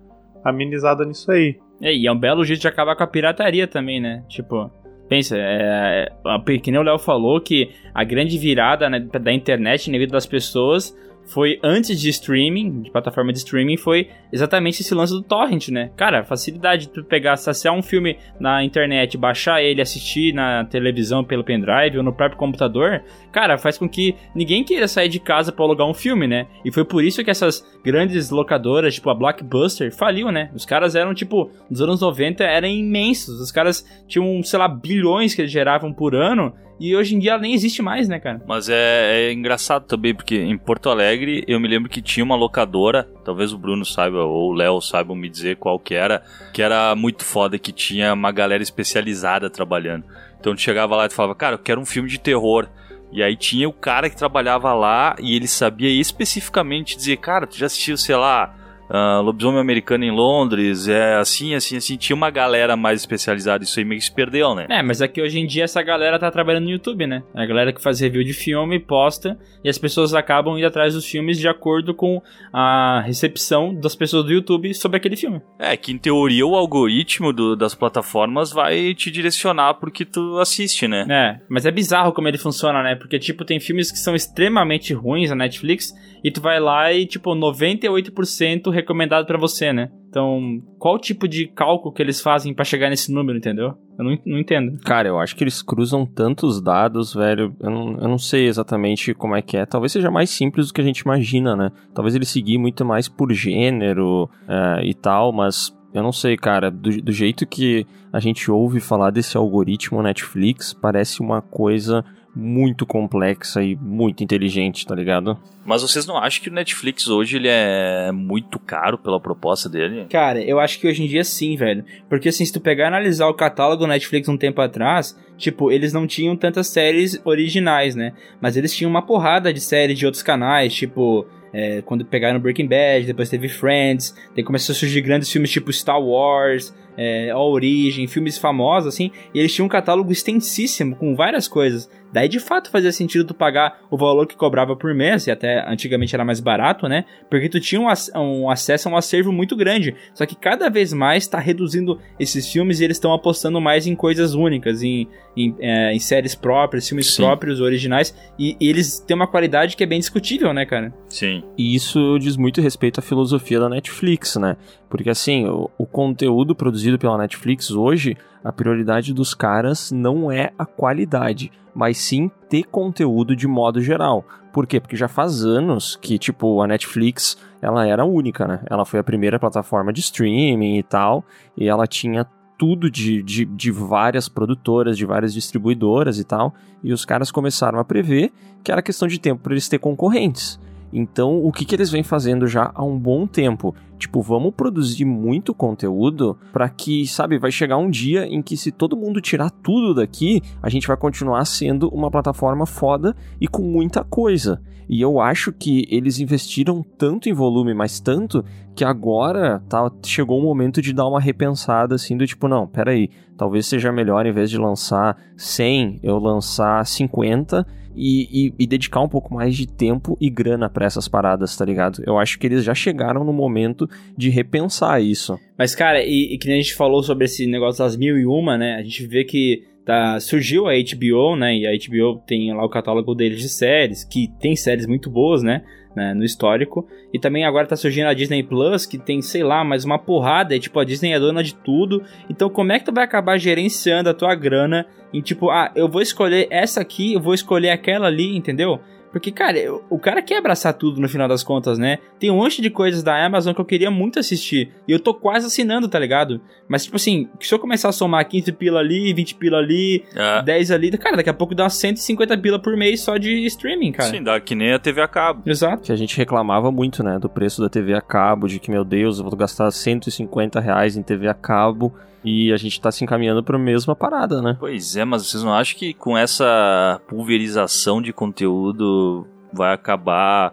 amenizada nisso aí. É, e é um belo jeito de acabar com a pirataria também, né? Tipo, pensa, é, é, que nem o Léo falou que a grande virada né, da internet na vida das pessoas foi antes de streaming, de plataforma de streaming, foi exatamente esse lance do torrent, né? Cara, facilidade de tu pegar, acessar um filme na internet, baixar ele, assistir na televisão pelo pendrive ou no próprio computador, cara, faz com que ninguém queira sair de casa para alugar um filme, né? E foi por isso que essas grandes locadoras, tipo a Blockbuster, faliu, né? Os caras eram, tipo, nos anos 90 eram imensos. Os caras tinham, sei lá, bilhões que eles geravam por ano. E hoje em dia ela nem existe mais, né, cara? Mas é, é, engraçado também, porque em Porto Alegre eu me lembro que tinha uma locadora, talvez o Bruno saiba ou o Léo saibam me dizer qual que era, que era muito foda, que tinha uma galera especializada trabalhando. Então tu chegava lá e tu falava, cara, eu quero um filme de terror. E aí tinha o cara que trabalhava lá e ele sabia especificamente dizer, cara, tu já assistiu, sei lá, uh, Lobisomem Americano em Londres, é assim, assim, assim. Tinha uma galera mais especializada, isso aí meio que se perdeu, né? É, mas é que hoje em dia essa galera tá trabalhando no YouTube, né? A galera que faz review de filme, posta, e as pessoas acabam indo atrás dos filmes de acordo com a recepção das pessoas do YouTube sobre aquele filme. É, que em teoria o algoritmo do, das plataformas vai te direcionar porque tu assiste, né? É, mas é bizarro como ele funciona, né? Porque, tipo, tem filmes que são extremamente ruins na Netflix, e tu vai lá e, tipo, 98% recomendado para você, né? Então, qual tipo de cálculo que eles fazem para chegar nesse número, entendeu? Eu não, não entendo. Cara, eu acho que eles cruzam tantos dados, velho. Eu não, eu não sei exatamente como é que é. Talvez seja mais simples do que a gente imagina, né? Talvez eles seguir muito mais por gênero uh, e tal, mas eu não sei, cara. Do, do jeito que a gente ouve falar desse algoritmo Netflix, parece uma coisa muito complexa e muito inteligente, tá ligado? Mas vocês não acham que o Netflix hoje ele é muito caro pela proposta dele? Cara, eu acho que hoje em dia sim, velho. Porque assim, se tu pegar e analisar o catálogo do Netflix um tempo atrás, tipo, eles não tinham tantas séries originais, né? Mas eles tinham uma porrada de séries de outros canais, tipo é, quando pegaram Breaking Bad, depois teve Friends, daí começou a surgir grandes filmes tipo Star Wars, é, A Origem, filmes famosos, assim, e eles tinham um catálogo extensíssimo com várias coisas. Daí de fato fazia sentido tu pagar o valor que cobrava por mês, e até antigamente era mais barato, né? Porque tu tinha um, um acesso a um acervo muito grande. Só que cada vez mais está reduzindo esses filmes e eles estão apostando mais em coisas únicas, em, em, é, em séries próprias, filmes Sim. próprios, originais, e, e, eles têm uma qualidade que é bem discutível, né, cara? Sim. E isso diz muito respeito à filosofia da Netflix, né? Porque assim, o, o conteúdo produzido pela Netflix hoje, a prioridade dos caras não é a qualidade, mas sim ter conteúdo de modo geral. Por quê? Porque já faz anos que, tipo, a Netflix, ela era única, né? Ela foi a primeira plataforma de streaming e tal, e ela tinha tudo de, de, de, várias produtoras, de várias distribuidoras e tal, e os caras começaram a prever que era questão de tempo para eles ter concorrentes. Então, o que, que eles vêm fazendo já há um bom tempo? Tipo, vamos produzir muito conteúdo para que, sabe, vai chegar um dia em que se todo mundo tirar tudo daqui, a gente vai continuar sendo uma plataforma foda e com muita coisa. E eu acho que eles investiram tanto em volume, mas tanto, que agora tá, chegou o momento de dar uma repensada assim do tipo, não, peraí, talvez seja melhor em vez de lançar 100, eu lançar 50 e, e, e, dedicar um pouco mais de tempo e grana para essas paradas, tá ligado? Eu acho que eles já chegaram no momento de repensar isso. Mas, cara, e, e que nem a gente falou sobre esse negócio das mil e uma, né? A gente vê que tá, surgiu a HBO, né? E a HBO tem lá o catálogo deles de séries, que tem séries muito boas, né? Né, no histórico. E também agora tá surgindo a Disney Plus, que tem, sei lá, mais uma porrada. E, tipo, a Disney é dona de tudo. Então, como é que tu vai acabar gerenciando a tua grana em, tipo, ah, eu vou escolher essa aqui, eu vou escolher aquela ali, entendeu? Porque, cara, o cara quer abraçar tudo no final das contas, né? Tem um monte de coisas da Amazon que eu queria muito assistir. E eu tô quase assinando, tá ligado? Mas, tipo assim, se eu começar a somar 15 pila ali, 20 pila ali, é. 10 ali, cara, daqui a pouco dá 150 pila por mês só de streaming, cara. Sim, dá que nem a TV a cabo. Exato. Que a gente reclamava muito, né, do preço da TV a cabo, de que, meu Deus, eu vou gastar 150 reais em TV a cabo. E a gente tá se encaminhando para a mesma parada, né? Pois é, mas vocês não acham que com essa pulverização de conteúdo vai acabar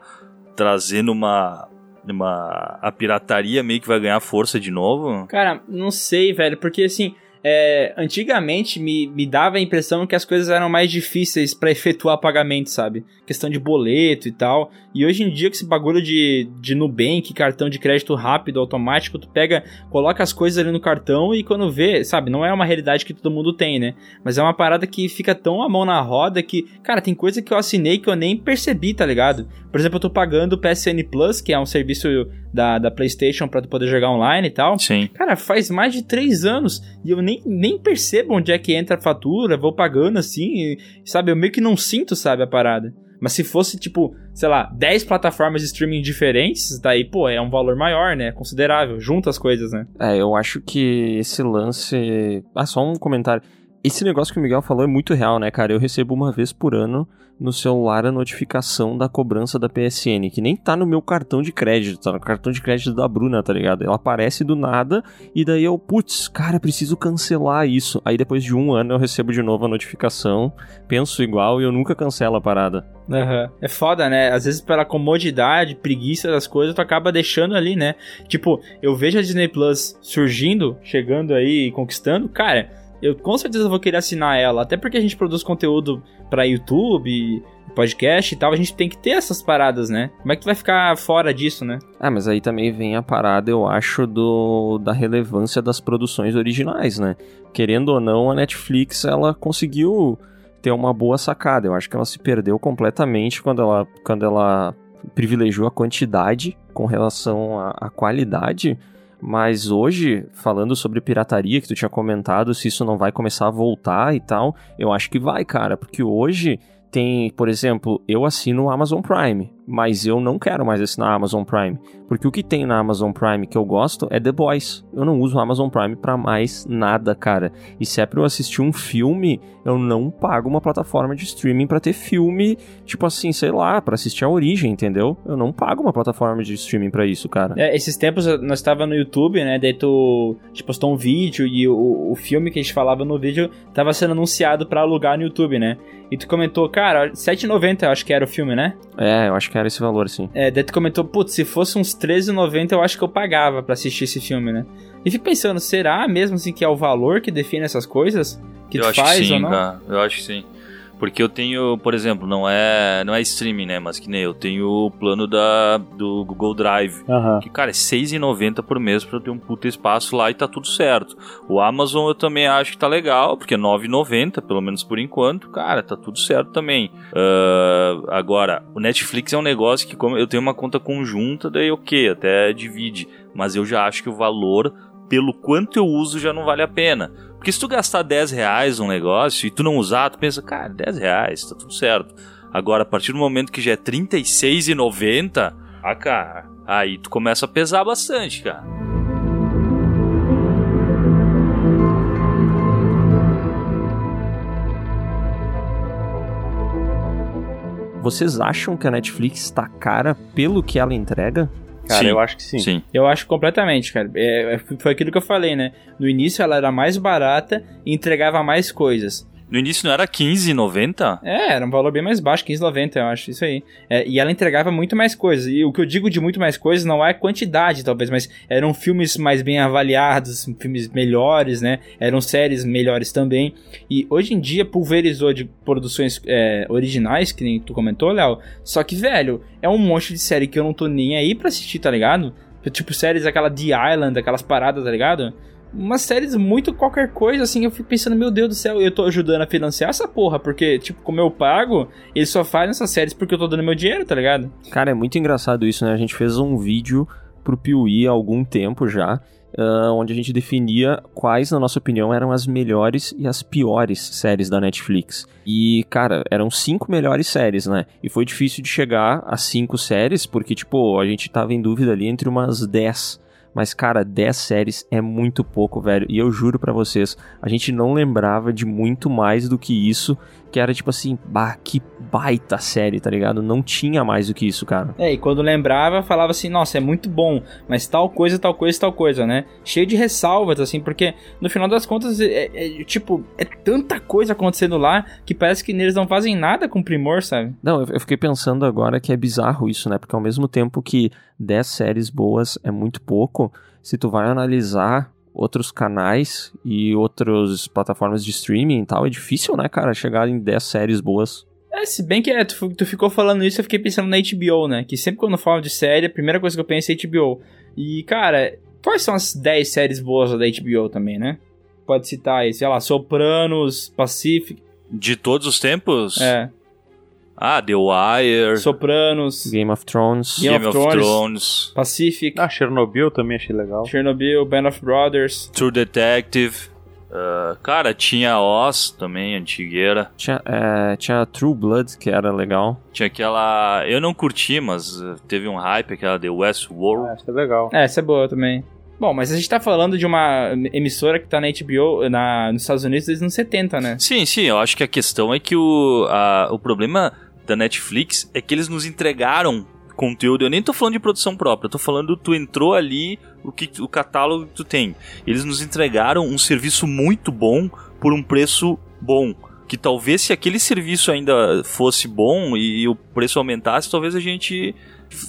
trazendo uma uma a pirataria meio que vai ganhar força de novo? Cara, não sei, velho, porque assim, é, antigamente me, me dava a impressão que as coisas eram mais difíceis para efetuar pagamento, sabe? Questão de boleto e tal. E hoje em dia, com esse bagulho de, de Nubank, cartão de crédito rápido, automático, tu pega, coloca as coisas ali no cartão e quando vê, sabe? Não é uma realidade que todo mundo tem, né? Mas é uma parada que fica tão a mão na roda que, cara, tem coisa que eu assinei que eu nem percebi, tá ligado? Por exemplo, eu tô pagando o PSN Plus, que é um serviço da, da PlayStation pra tu poder jogar online e tal. Sim. Cara, faz mais de três anos e eu nem, nem percebo onde é que entra a fatura, vou pagando assim, sabe? Eu meio que não sinto, sabe, a parada. Mas se fosse, tipo, sei lá, 10 plataformas de streaming diferentes, daí, pô, é um valor maior, né? Considerável. Junta as coisas, né? É, eu acho que esse lance. Ah, só um comentário. Esse negócio que o Miguel falou é muito real, né, cara? Eu recebo uma vez por ano no celular a notificação da cobrança da PSN, que nem tá no meu cartão de crédito, tá no cartão de crédito da Bruna, tá ligado? Ela aparece do nada e daí eu, putz, cara, preciso cancelar isso. Aí depois de um ano eu recebo de novo a notificação, penso igual e eu nunca cancelo a parada. Uhum. É foda, né? Às vezes pela comodidade, preguiça das coisas, tu acaba deixando ali, né? Tipo, eu vejo a Disney Plus surgindo, chegando aí e conquistando, cara eu com certeza vou querer assinar ela, até porque a gente produz conteúdo para YouTube, podcast e tal, a gente tem que ter essas paradas, né? Como é que tu vai ficar fora disso, né? Ah, mas aí também vem a parada, eu acho, do da relevância das produções originais, né? Querendo ou não, a Netflix, ela conseguiu ter uma boa sacada. Eu acho que ela se perdeu completamente quando ela, quando ela privilegiou a quantidade com relação à, à qualidade mas hoje, falando sobre pirataria, que tu tinha comentado, se isso não vai começar a voltar e tal, eu acho que vai, cara, porque hoje tem, por exemplo, eu assino o Amazon Prime mas eu não quero mais assinar a Amazon Prime, porque o que tem na Amazon Prime que eu gosto é The Boys. Eu não uso o Amazon Prime para mais nada, cara. E se é para eu assistir um filme, eu não pago uma plataforma de streaming para ter filme, tipo assim, sei lá, para assistir a origem, entendeu? Eu não pago uma plataforma de streaming para isso, cara. É, esses tempos nós estava no YouTube, né? Daí tu tipo, postou um vídeo e o, o filme que a gente falava no vídeo tava sendo anunciado para alugar no YouTube, né? E tu comentou, cara, 7,90 eu acho que era o filme, né? É, eu acho que era esse valor, sim. É, daí tu comentou, putz, se fosse uns 13,90 eu acho que eu pagava para assistir esse filme, né? E fico pensando, será mesmo assim que é o valor que define essas coisas? Que eu tu acho faz que sim, ou não? Cara, eu acho que sim. Porque eu tenho, por exemplo, não é não é streaming, né? Mas que nem eu tenho o plano da, do Google Drive. Aham. Que, cara, é R$6,90 por mês pra eu ter um puta espaço lá e tá tudo certo. O Amazon eu também acho que tá legal, porque é R$9,90, pelo menos por enquanto. Cara, tá tudo certo também. Ah, agora, o Netflix é um negócio que, como eu tenho uma conta conjunta, daí ok, até divide. Mas eu já acho que o valor, pelo quanto eu uso, já não vale a pena. Porque se tu gastar 10 reais um negócio e tu não usar, tu pensa, cara, 10 reais, tá tudo certo. Agora, a partir do momento que já é R$36,90, ah, cara, aí tu começa a pesar bastante, cara. Vocês acham que a Netflix tá cara pelo que ela entrega? Cara, Sim. eu acho que sim. Sim. Eu acho completamente, cara. É, foi aquilo que eu falei, né? No início ela era mais barata e entregava mais coisas. No início não era R$15,90? É, era um valor bem mais baixo, 15,90, eu acho, isso aí. É, e ela entregava muito mais coisas. E o que eu digo de muito mais coisas não é quantidade, talvez, mas eram filmes mais bem avaliados, filmes melhores, né? Eram séries melhores também. E hoje em dia pulverizou de produções é, originais, que nem tu comentou, Léo. Só que, velho, é um monte de série que eu não tô nem aí pra assistir, tá ligado? Tipo, séries, aquela The Island, aquelas paradas, tá ligado? Umas séries muito qualquer coisa, assim, eu fico pensando, meu Deus do céu, eu tô ajudando a financiar essa porra, porque, tipo, como eu pago, eles só fazem essas séries porque eu tô dando meu dinheiro, tá ligado? Cara, é muito engraçado isso, né? A gente fez um vídeo pro Piuí há algum tempo já, ah, onde a gente definia quais, na nossa opinião, eram as melhores e as piores séries da Netflix. E, cara, eram cinco melhores séries, né? E foi difícil de chegar a cinco séries, porque, tipo, a gente tava em dúvida ali entre umas 10. Mas, cara, 10 séries é muito pouco, velho. E eu juro pra vocês, a gente não lembrava de muito mais do que isso. Que era tipo assim, bah, que baita série, tá ligado? Não tinha mais do que isso, cara. É, e quando lembrava, falava assim, nossa, é muito bom, mas tal coisa, tal coisa, tal coisa, né? Cheio de ressalvas, assim, porque no final das contas, é, é, tipo, é tanta coisa acontecendo lá que parece que eles não fazem nada com primor, sabe? Não, eu eu fiquei pensando agora que é bizarro isso, né? Porque ao mesmo tempo que 10 séries boas é muito pouco, se tu vai analisar outros canais e outras plataformas de streaming e tal, é difícil, né, cara, chegar em 10 séries boas. É, se bem que é, tu, tu ficou falando isso, eu fiquei pensando na HBO, né? Que sempre quando eu falo de série, a primeira coisa que eu penso é HBO. E, cara, quais são as 10 séries boas da HBO também, né? Pode citar aí, sei lá, Sopranos, Pacific. De todos os tempos? É. Ah, The Wire, Sopranos, Game of Thrones. Game Game, of of, Thrones. Thrones, Pacific, Ah, Chernobyl também achei legal. Chernobyl, Band of Brothers. True Detective. ah, cara, tinha Oz também, antigueira. Tinha, é, tinha True Blood, que era legal. Tinha aquela. Eu não curti, mas uh, teve um hype, aquela The Westworld. Ah, achei legal. É, essa é boa também. Bom, mas a gente tá falando de uma emissora que tá na HBO, na, nos Estados Unidos desde os anos 70, né? Sim, sim, eu acho que a questão é que o, a- o problema da Netflix é que eles nos entregaram conteúdo. Eu nem tô falando de produção própria, tô falando tu entrou ali, o, que, o catálogo que tu tem. Eles nos entregaram um serviço muito bom por um preço bom. Que talvez se aquele serviço ainda fosse bom e, o preço aumentasse, talvez a gente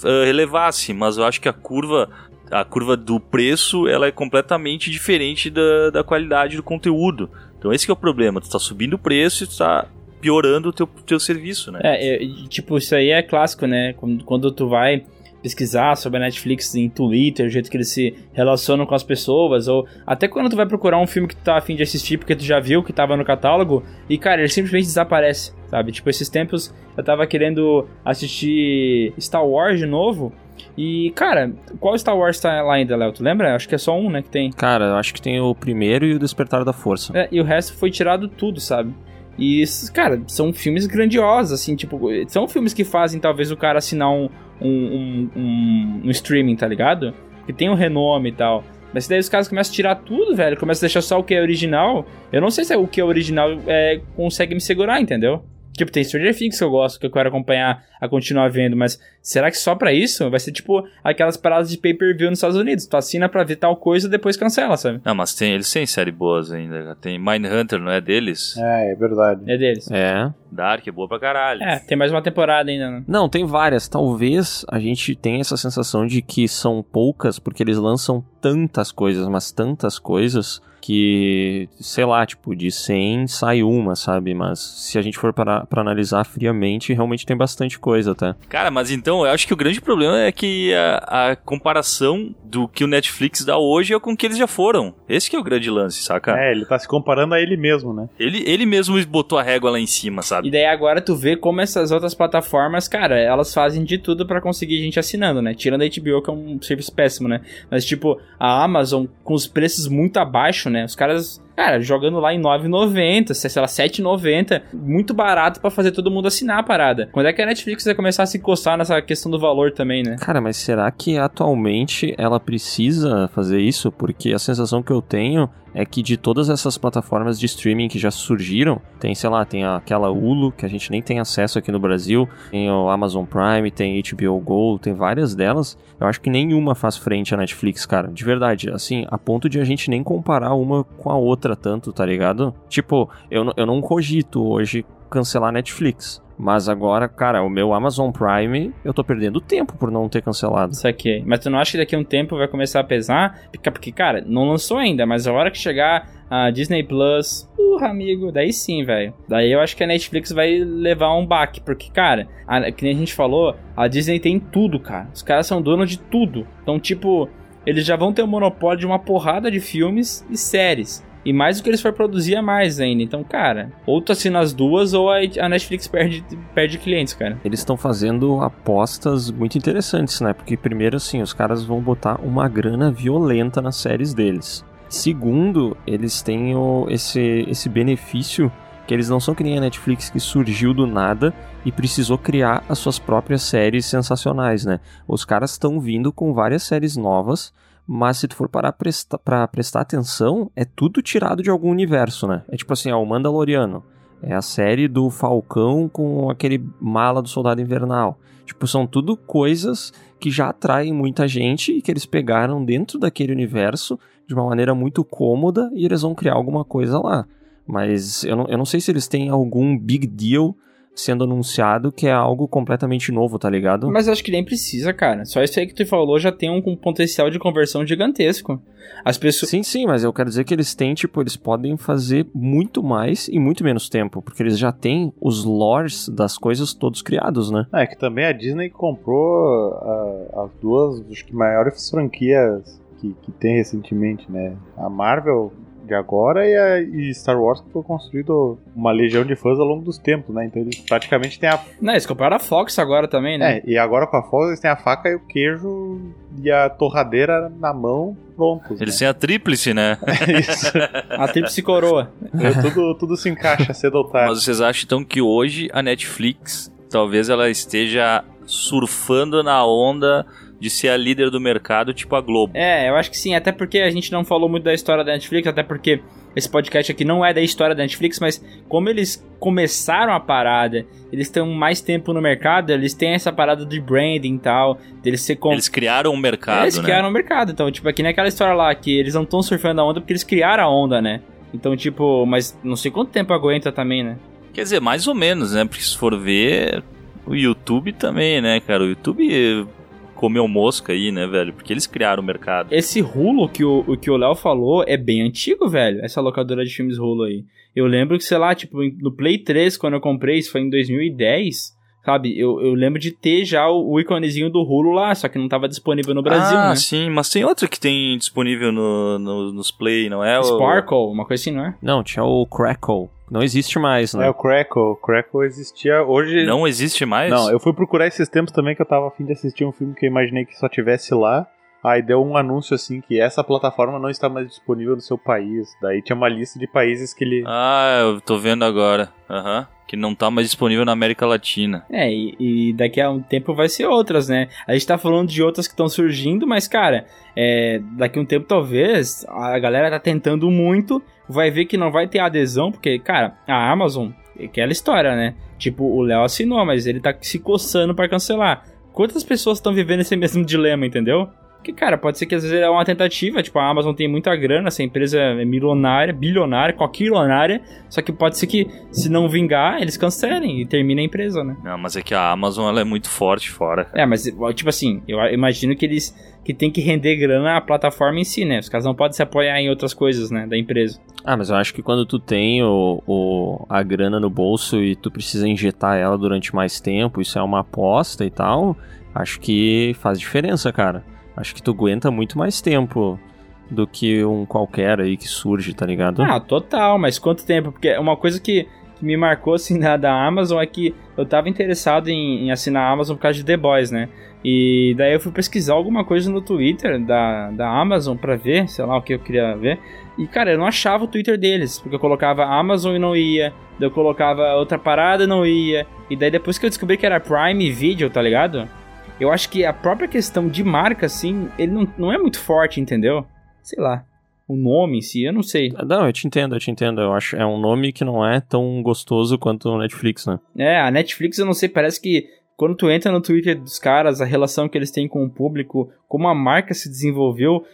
eh, relevasse. Mas eu acho que a curva a curva do preço ela é completamente diferente da, da qualidade do conteúdo. Então esse é o problema. Tu tá subindo o preço e tu tá piorando o teu, teu serviço, né? É, é, e, tipo, isso aí é clássico, né? Quando, quando tu vai pesquisar sobre a Netflix em Twitter, o jeito que eles se relacionam com as pessoas, ou até quando tu vai procurar um filme que tu tá afim de assistir porque tu já viu que tava no catálogo, e cara, ele simplesmente desaparece, sabe? Tipo, esses tempos eu tava querendo assistir Star Wars de novo, e cara, qual Star Wars tá lá ainda, Léo? Tu lembra? Acho que é só um, né, que tem. Cara, eu acho que tem o primeiro e o Despertar da Força. É, e o resto foi tirado tudo, sabe? E, cara, são filmes grandiosos, assim, tipo, são filmes que fazem talvez o cara assinar um, um, um, um, um streaming, tá ligado? Que tem um renome e tal. Mas daí os caras começam a tirar tudo, velho, começam a deixar só o que é original. Eu não sei se é o que é original é, consegue me segurar, entendeu? Tipo, tem Stranger Things que eu gosto, que eu quero acompanhar a continuar vendo, mas será que só pra isso? Vai ser tipo aquelas paradas de pay-per-view nos Estados Unidos. Tu assina pra ver tal coisa e depois cancela, sabe? Não, mas tem, eles têm série boas ainda. Tem Mindhunter, não é deles? É, é verdade. É deles. É. Dark é boa pra caralho. É, tem mais uma temporada ainda, né? Não, tem várias. Talvez a gente tenha essa sensação de que são poucas, porque eles lançam tantas coisas, mas tantas coisas, que, sei lá, tipo, de 100 sai uma, sabe? Mas se a gente for para pra analisar friamente, realmente tem bastante coisa, tá? Cara, mas então eu acho que o grande problema é que a, a comparação do que o Netflix dá hoje é com o que eles já foram. Esse que é o grande lance, saca? É, ele tá se comparando a ele mesmo, né? Ele, ele mesmo botou a régua lá em cima, sabe? E daí agora tu vê como essas outras plataformas, cara, elas fazem de tudo pra conseguir gente assinando, né? Tirando a HBO, que é um serviço péssimo, né? Mas tipo, a Amazon com os preços muito abaixo, né? Os caras, cara, jogando lá em 9,90, sei lá, 7,90, muito barato pra fazer todo mundo assinar a parada. Quando é que a Netflix vai começar a se encostar nessa questão do valor também, né? Cara, mas será que atualmente ela precisa fazer isso? Porque a sensação que eu tenho é que de todas essas plataformas de streaming que já surgiram, tem, sei lá, tem aquela Hulu, que a gente nem tem acesso aqui no Brasil, tem o Amazon Prime, tem HBO Go, tem várias delas. Eu acho que nenhuma faz frente à Netflix, cara. De verdade, assim, a ponto de a gente nem comparar uma com a outra tanto, tá ligado? Tipo, eu, eu não cogito hoje cancelar Netflix. Mas agora, cara, o meu Amazon Prime, eu tô perdendo tempo por não ter cancelado. Isso aqui. Mas tu não acha que daqui a um tempo vai começar a pesar? Porque, cara, não lançou ainda, mas a hora que chegar a Disney Plus, uh, amigo, daí sim, velho. Daí eu acho que a Netflix vai levar um baque, porque, cara, a, que nem a gente falou, a Disney tem tudo, cara. Os caras são donos de tudo. Então, tipo, eles já vão ter o monopólio de uma porrada de filmes e séries. E mais do que eles for produzir é mais ainda. Então, cara, ou tu assina as duas ou a Netflix perde, perde clientes, cara. Eles estão fazendo apostas muito interessantes, né? Porque, primeiro, assim, os caras vão botar uma grana violenta nas séries deles. Segundo, eles têm o- esse, esse benefício que eles não são que nem a Netflix que surgiu do nada e precisou criar as suas próprias séries sensacionais, né? Os caras estão vindo com várias séries novas, mas se tu for parar presta, pra prestar atenção, é tudo tirado de algum universo, né? É tipo assim, ó, o Mandaloriano. É a série do Falcão com aquele mala do Soldado Invernal. Tipo, são tudo coisas que já atraem muita gente e que eles pegaram dentro daquele universo de uma maneira muito cômoda e eles vão criar alguma coisa lá. Mas eu não, eu não sei se eles têm algum big deal sendo anunciado que é algo completamente novo, tá ligado? Mas eu acho que nem precisa, cara. Só isso aí que tu falou já tem um, um potencial de conversão gigantesco. As pessoas. Sim, sim, mas eu quero dizer que eles têm, tipo, eles podem fazer muito mais em muito menos tempo, porque eles já têm os lores das coisas todos criados, né? É que também a Disney comprou ah, as duas, acho que maiores franquias que, que tem recentemente, né? A Marvel de agora e, a, e Star Wars que foi construído uma legião de fãs ao longo dos tempos, né? Então eles praticamente têm a. Não, eles compraram a Fox agora também, né? É, e agora com a Fox eles têm a faca e o queijo e a torradeira na mão prontos. Eles né? têm a tríplice, né? Isso. A tríplice coroa. É, tudo, tudo se encaixa cedo ou tarde. Mas vocês acham então que hoje a Netflix talvez ela esteja surfando na onda de ser a líder do mercado, tipo a Globo? É, eu acho que sim, até porque a gente não falou muito da história da Netflix, até porque esse podcast aqui não é da história da Netflix, mas como eles começaram a parada, eles estão mais tempo no mercado, eles têm essa parada de branding e tal, deles ser com... Eles criaram um mercado, Eles né? criaram um mercado, então, tipo, aqui naquela história lá, que eles não estão surfando a onda porque eles criaram a onda, né? Então, tipo, mas não sei quanto tempo aguenta também, né? Quer dizer, mais ou menos, né? Porque se for ver, o YouTube também, né, cara? O YouTube comeu mosca aí, né, velho? Porque eles criaram o mercado. Esse Hulu que o, o que o Léo falou é bem antigo, velho. Essa locadora de filmes Hulu aí. Eu lembro que, sei lá, tipo, no Play 3, quando eu comprei, isso foi em 2010, sabe? Eu, eu lembro de ter já o, o iconezinho do Hulu lá, só que não tava disponível no Brasil, ah, né? sim, mas tem outro que tem disponível no, no- nos Play, não é? O- Sparkle, uma coisa assim, não é? Não, tinha o Crackle. Não existe mais, né? É o Crackle. O Crackle existia hoje. Não existe mais? Não, eu fui procurar esses tempos também que eu tava afim de assistir um filme que eu imaginei que só tivesse lá. Aí deu um anúncio assim que essa plataforma não está mais disponível no seu país. Daí tinha uma lista de países que ele. Ah, eu tô vendo agora. Aham. Que não tá mais disponível na América Latina. É, e, e daqui a um tempo vai ser outras, né? A gente tá falando de outras que estão surgindo, mas, cara, é, daqui a um tempo talvez a galera tá tentando muito, vai ver que não vai ter adesão, porque, cara, a Amazon, aquela história, né? Tipo, o Léo assinou, mas ele tá se coçando pra cancelar. Quantas pessoas estão vivendo esse mesmo dilema, entendeu? Porque, cara, pode ser que às vezes é uma tentativa, tipo, a Amazon tem muita grana, essa empresa é milionária, bilionária, qualquilionária, só que pode ser que, se não vingar, eles cancelem e terminem a empresa, né? Não, mas é que a Amazon ela é muito forte fora. cara. É, mas, tipo assim, eu imagino que eles que tem que render grana a plataforma em si, né? Os caras não podem se apoiar em outras coisas, né, da empresa. Ah, mas eu acho que quando tu tem o, o- a grana no bolso e tu precisa injetar ela durante mais tempo, isso é uma aposta e tal, acho que faz diferença, cara. Acho que tu aguenta muito mais tempo do que um qualquer aí que surge, tá ligado? Ah, total, mas quanto tempo? Porque uma coisa que, que me marcou, assim, da, da Amazon é que eu tava interessado em, em assinar a Amazon por causa de The Boys, né? E daí eu fui pesquisar alguma coisa no Twitter da, da Amazon pra ver, sei lá, o que eu queria ver. E, cara, eu não achava o Twitter deles, porque eu colocava Amazon e não ia, daí eu colocava outra parada e não ia. E daí depois que eu descobri que era Prime Video, tá ligado? Eu acho que a própria questão de marca, assim, ele não, não é muito forte, entendeu? Sei lá. O nome em si, eu não sei. Não, eu te entendo, eu te entendo. Eu acho é um nome que não é tão gostoso quanto o Netflix, né? É, a Netflix, eu não sei, parece que quando tu entra no Twitter dos caras, a relação que eles têm com o público, como a marca se desenvolveu,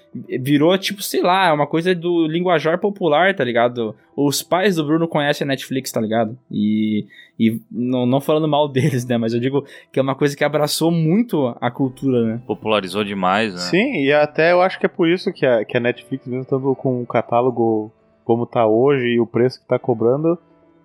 virou tipo, sei lá, uma coisa do linguajar popular, tá ligado? Os pais do Bruno conhecem a Netflix, tá ligado? E, e não, não falando mal deles, né? Mas eu digo que é uma coisa que abraçou muito a cultura, né? Popularizou demais, né? Sim, e até eu acho que é por isso que a, que a Netflix, mesmo estando com o catálogo como tá hoje e o preço que tá cobrando,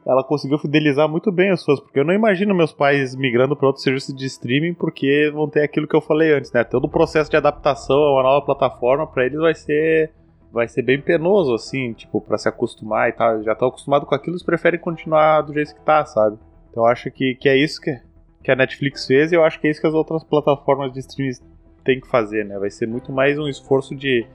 ela conseguiu fidelizar muito bem as pessoas, porque eu não imagino meus pais migrando para outro serviço de streaming porque vão ter aquilo que eu falei antes, né? Todo o processo de adaptação a uma nova plataforma para eles vai ser vai ser bem penoso assim, tipo, para se acostumar e tal. Já estão acostumados com aquilo, eles preferem continuar do jeito que tá, sabe? Então eu acho que, que é isso que, que a Netflix fez e eu acho que é isso que as outras plataformas de streaming têm que fazer, né? Vai ser muito mais um esforço de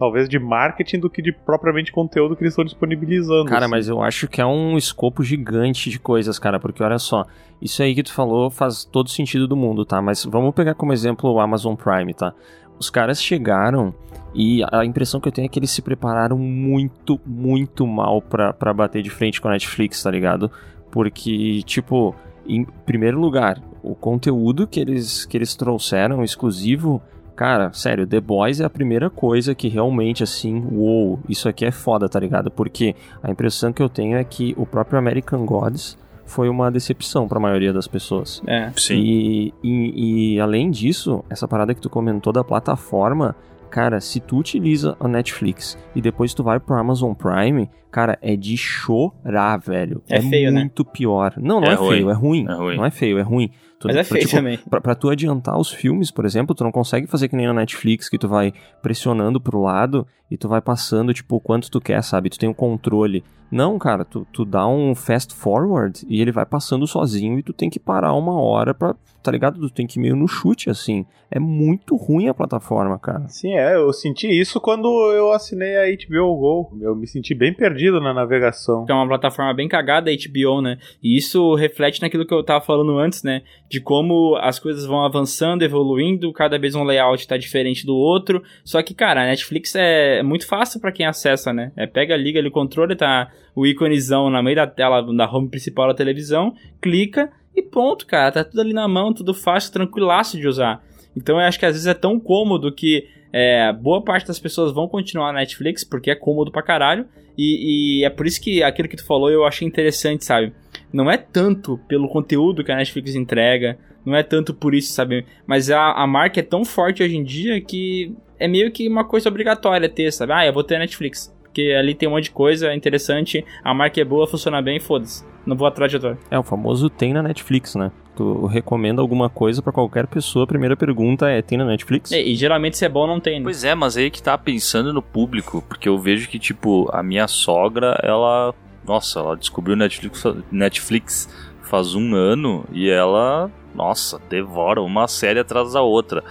talvez de marketing do que de propriamente conteúdo que eles estão disponibilizando. Cara, assim. mas eu acho que é um escopo gigante de coisas, cara, porque olha só, isso aí que tu falou faz todo sentido do mundo, tá? Mas vamos pegar como exemplo o Amazon Prime, tá? Os caras chegaram e a impressão que eu tenho é que eles se prepararam muito, muito mal pra, pra bater de frente com a Netflix, tá ligado? Porque, tipo, em primeiro lugar, o conteúdo que eles, que eles trouxeram exclusivo Cara, sério, The Boys é a primeira coisa que realmente, assim, uou, isso aqui é foda, tá ligado? Porque a impressão que eu tenho é que o próprio American Gods foi uma decepção pra maioria das pessoas. É. Sim. E, e, e além disso, essa parada que tu comentou da plataforma, cara, se tu utiliza a Netflix e depois tu vai pro Amazon Prime, cara, é de chorar, velho. É feio, né? muito pior. Não, não É é, ruim. feio, é ruim. É ruim. Não é feio, é ruim. Tu- Mas é feio tipo, também. Pra, pra tu adiantar os filmes, por exemplo, tu não consegue fazer que nem na Netflix, que tu vai pressionando pro lado e tu vai passando, tipo, o quanto tu quer, sabe? Tu tem um controle. Não, cara, tu, tu dá um fast forward e ele vai passando sozinho e tu tem que parar uma hora pra, tá ligado? Tu tem que ir meio no chute, assim. É muito ruim a plataforma, cara. Sim, é, eu senti isso quando eu assinei a HBO Go. Eu me senti bem perdido na navegação. é uma plataforma bem cagada, a HBO, né? E isso reflete naquilo que eu tava falando antes, né? De como as coisas vão avançando, evoluindo, cada vez um layout tá diferente do outro. Só que, cara, a Netflix é muito fácil pra quem acessa, né? É pega, liga ali o controle, tá o íconezão na meio da tela da home principal da televisão, clica e pronto, cara. Tá tudo ali na mão, tudo fácil, tranquilaço de usar. Então eu acho que às vezes é tão cômodo que é, boa parte das pessoas vão continuar na Netflix porque é cômodo pra caralho. E, e é por isso que aquilo que tu falou eu achei interessante, sabe? Não é tanto pelo conteúdo que a Netflix entrega, não é tanto por isso, sabe? Mas a, a marca é tão forte hoje em dia que é meio que uma coisa obrigatória ter, sabe? Ah, eu vou ter a Netflix. Porque ali tem um monte de coisa interessante, a marca é boa, funciona bem, foda-se. Não vou atrás de outra. É, o famoso tem na Netflix, né? Tu recomenda alguma coisa pra qualquer pessoa, a primeira pergunta é: tem na Netflix? E, e geralmente se é bom, não tem. Né? Pois é, mas aí que tá pensando no público, porque eu vejo que, tipo, a minha sogra, ela. Nossa, ela descobriu Netflix, Netflix faz um ano e ela, nossa, devora uma série atrás da outra.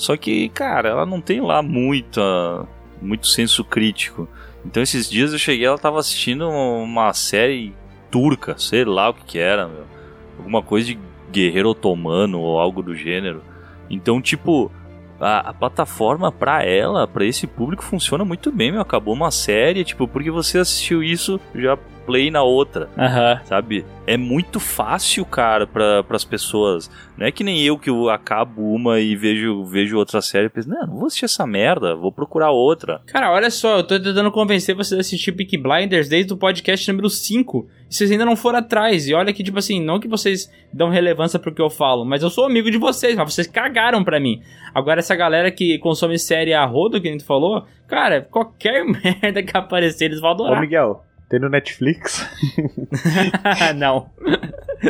Só que, cara, ela não tem lá muita, muito senso crítico. Então esses dias eu cheguei, ela tava assistindo uma série turca, sei lá o que que era, meu. Alguma coisa de guerreiro otomano ou algo do gênero. Então, tipo, a, a plataforma pra ela, pra esse público, funciona muito bem, meu. Acabou uma série, tipo, porque você assistiu isso, já play na outra, Aham. sabe? É muito fácil, cara, para as pessoas. Não é que nem eu que eu acabo uma e vejo, vejo outra série e penso, não, não vou assistir essa merda, vou procurar outra. Cara, olha só, eu tô tentando convencer vocês a assistir Peak Blinders desde o podcast número 5. E vocês ainda não foram atrás. E olha que, tipo assim, não que vocês dão relevância pro que eu falo, mas eu sou amigo de vocês, mas vocês cagaram pra mim. Agora, essa galera que consome série a rodo, que a gente falou, cara, qualquer merda que aparecer, eles vão Ô, adorar. Miguel, tem no Netflix? não.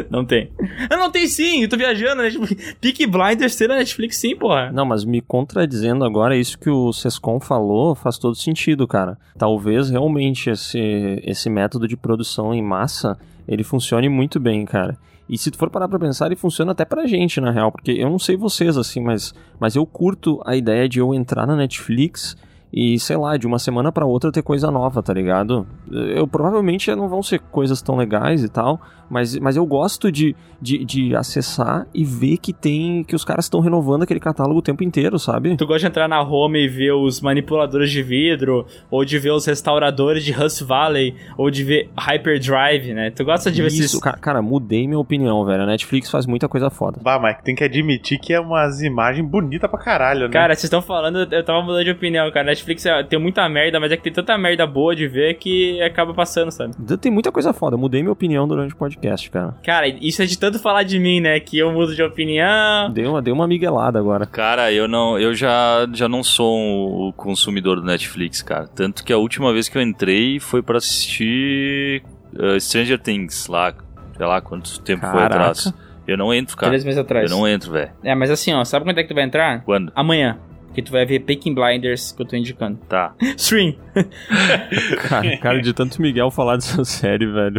não tem. Eu não tem sim, eu tô viajando, né? Tipo, Peak Blinders tem na Netflix sim, porra. Não, mas me contradizendo agora, isso que o Sescom falou faz todo sentido, cara. Talvez realmente esse, esse método de produção em massa, ele funcione muito bem, cara. E se tu for parar pra pensar, ele funciona até pra gente, na real. Porque eu não sei vocês, assim, mas, mas eu curto a ideia de eu entrar na Netflix e, sei lá, de uma semana pra outra ter coisa nova, tá ligado? Eu provavelmente não vão ser coisas tão legais e tal, mas, mas eu gosto de, de, de acessar e ver que tem. que os caras estão renovando aquele catálogo o tempo inteiro, sabe? Tu gosta de entrar na home e ver os manipuladores de vidro, ou de ver os restauradores de Rust Valley, ou de ver Hyperdrive, né? Tu gosta de ver Isso, esses... ca- cara, mudei minha opinião, velho. A Netflix faz muita coisa foda. Bah, Mike, tem que admitir que é umas imagens bonitas pra caralho, né? Cara, vocês estão falando, eu tava mudando de opinião, cara. Netflix é- tem muita merda, mas é que tem tanta merda boa de ver que acaba passando, sabe? Tem muita coisa foda. Eu mudei minha opinião durante o podcast, cara. Cara, isso é de tanto falar de mim, né? Que eu mudo de opinião. Deu uma, deu uma miguelada agora. Cara, eu não, eu já, já não sou um- o consumidor do Netflix, cara. Tanto que a última vez que eu entrei foi pra assistir uh, Stranger Things lá, sei lá quanto tempo foi Caraca. atrás. Eu não entro, cara. Três meses atrás. Eu não entro, velho. É, mas assim, ó, sabe quando é que tu vai entrar? Quando? Amanhã. Que tu vai ver Peaking Blinders, que eu tô indicando. Tá. Stream. Cara, cara, de tanto Miguel falar dessa série, velho.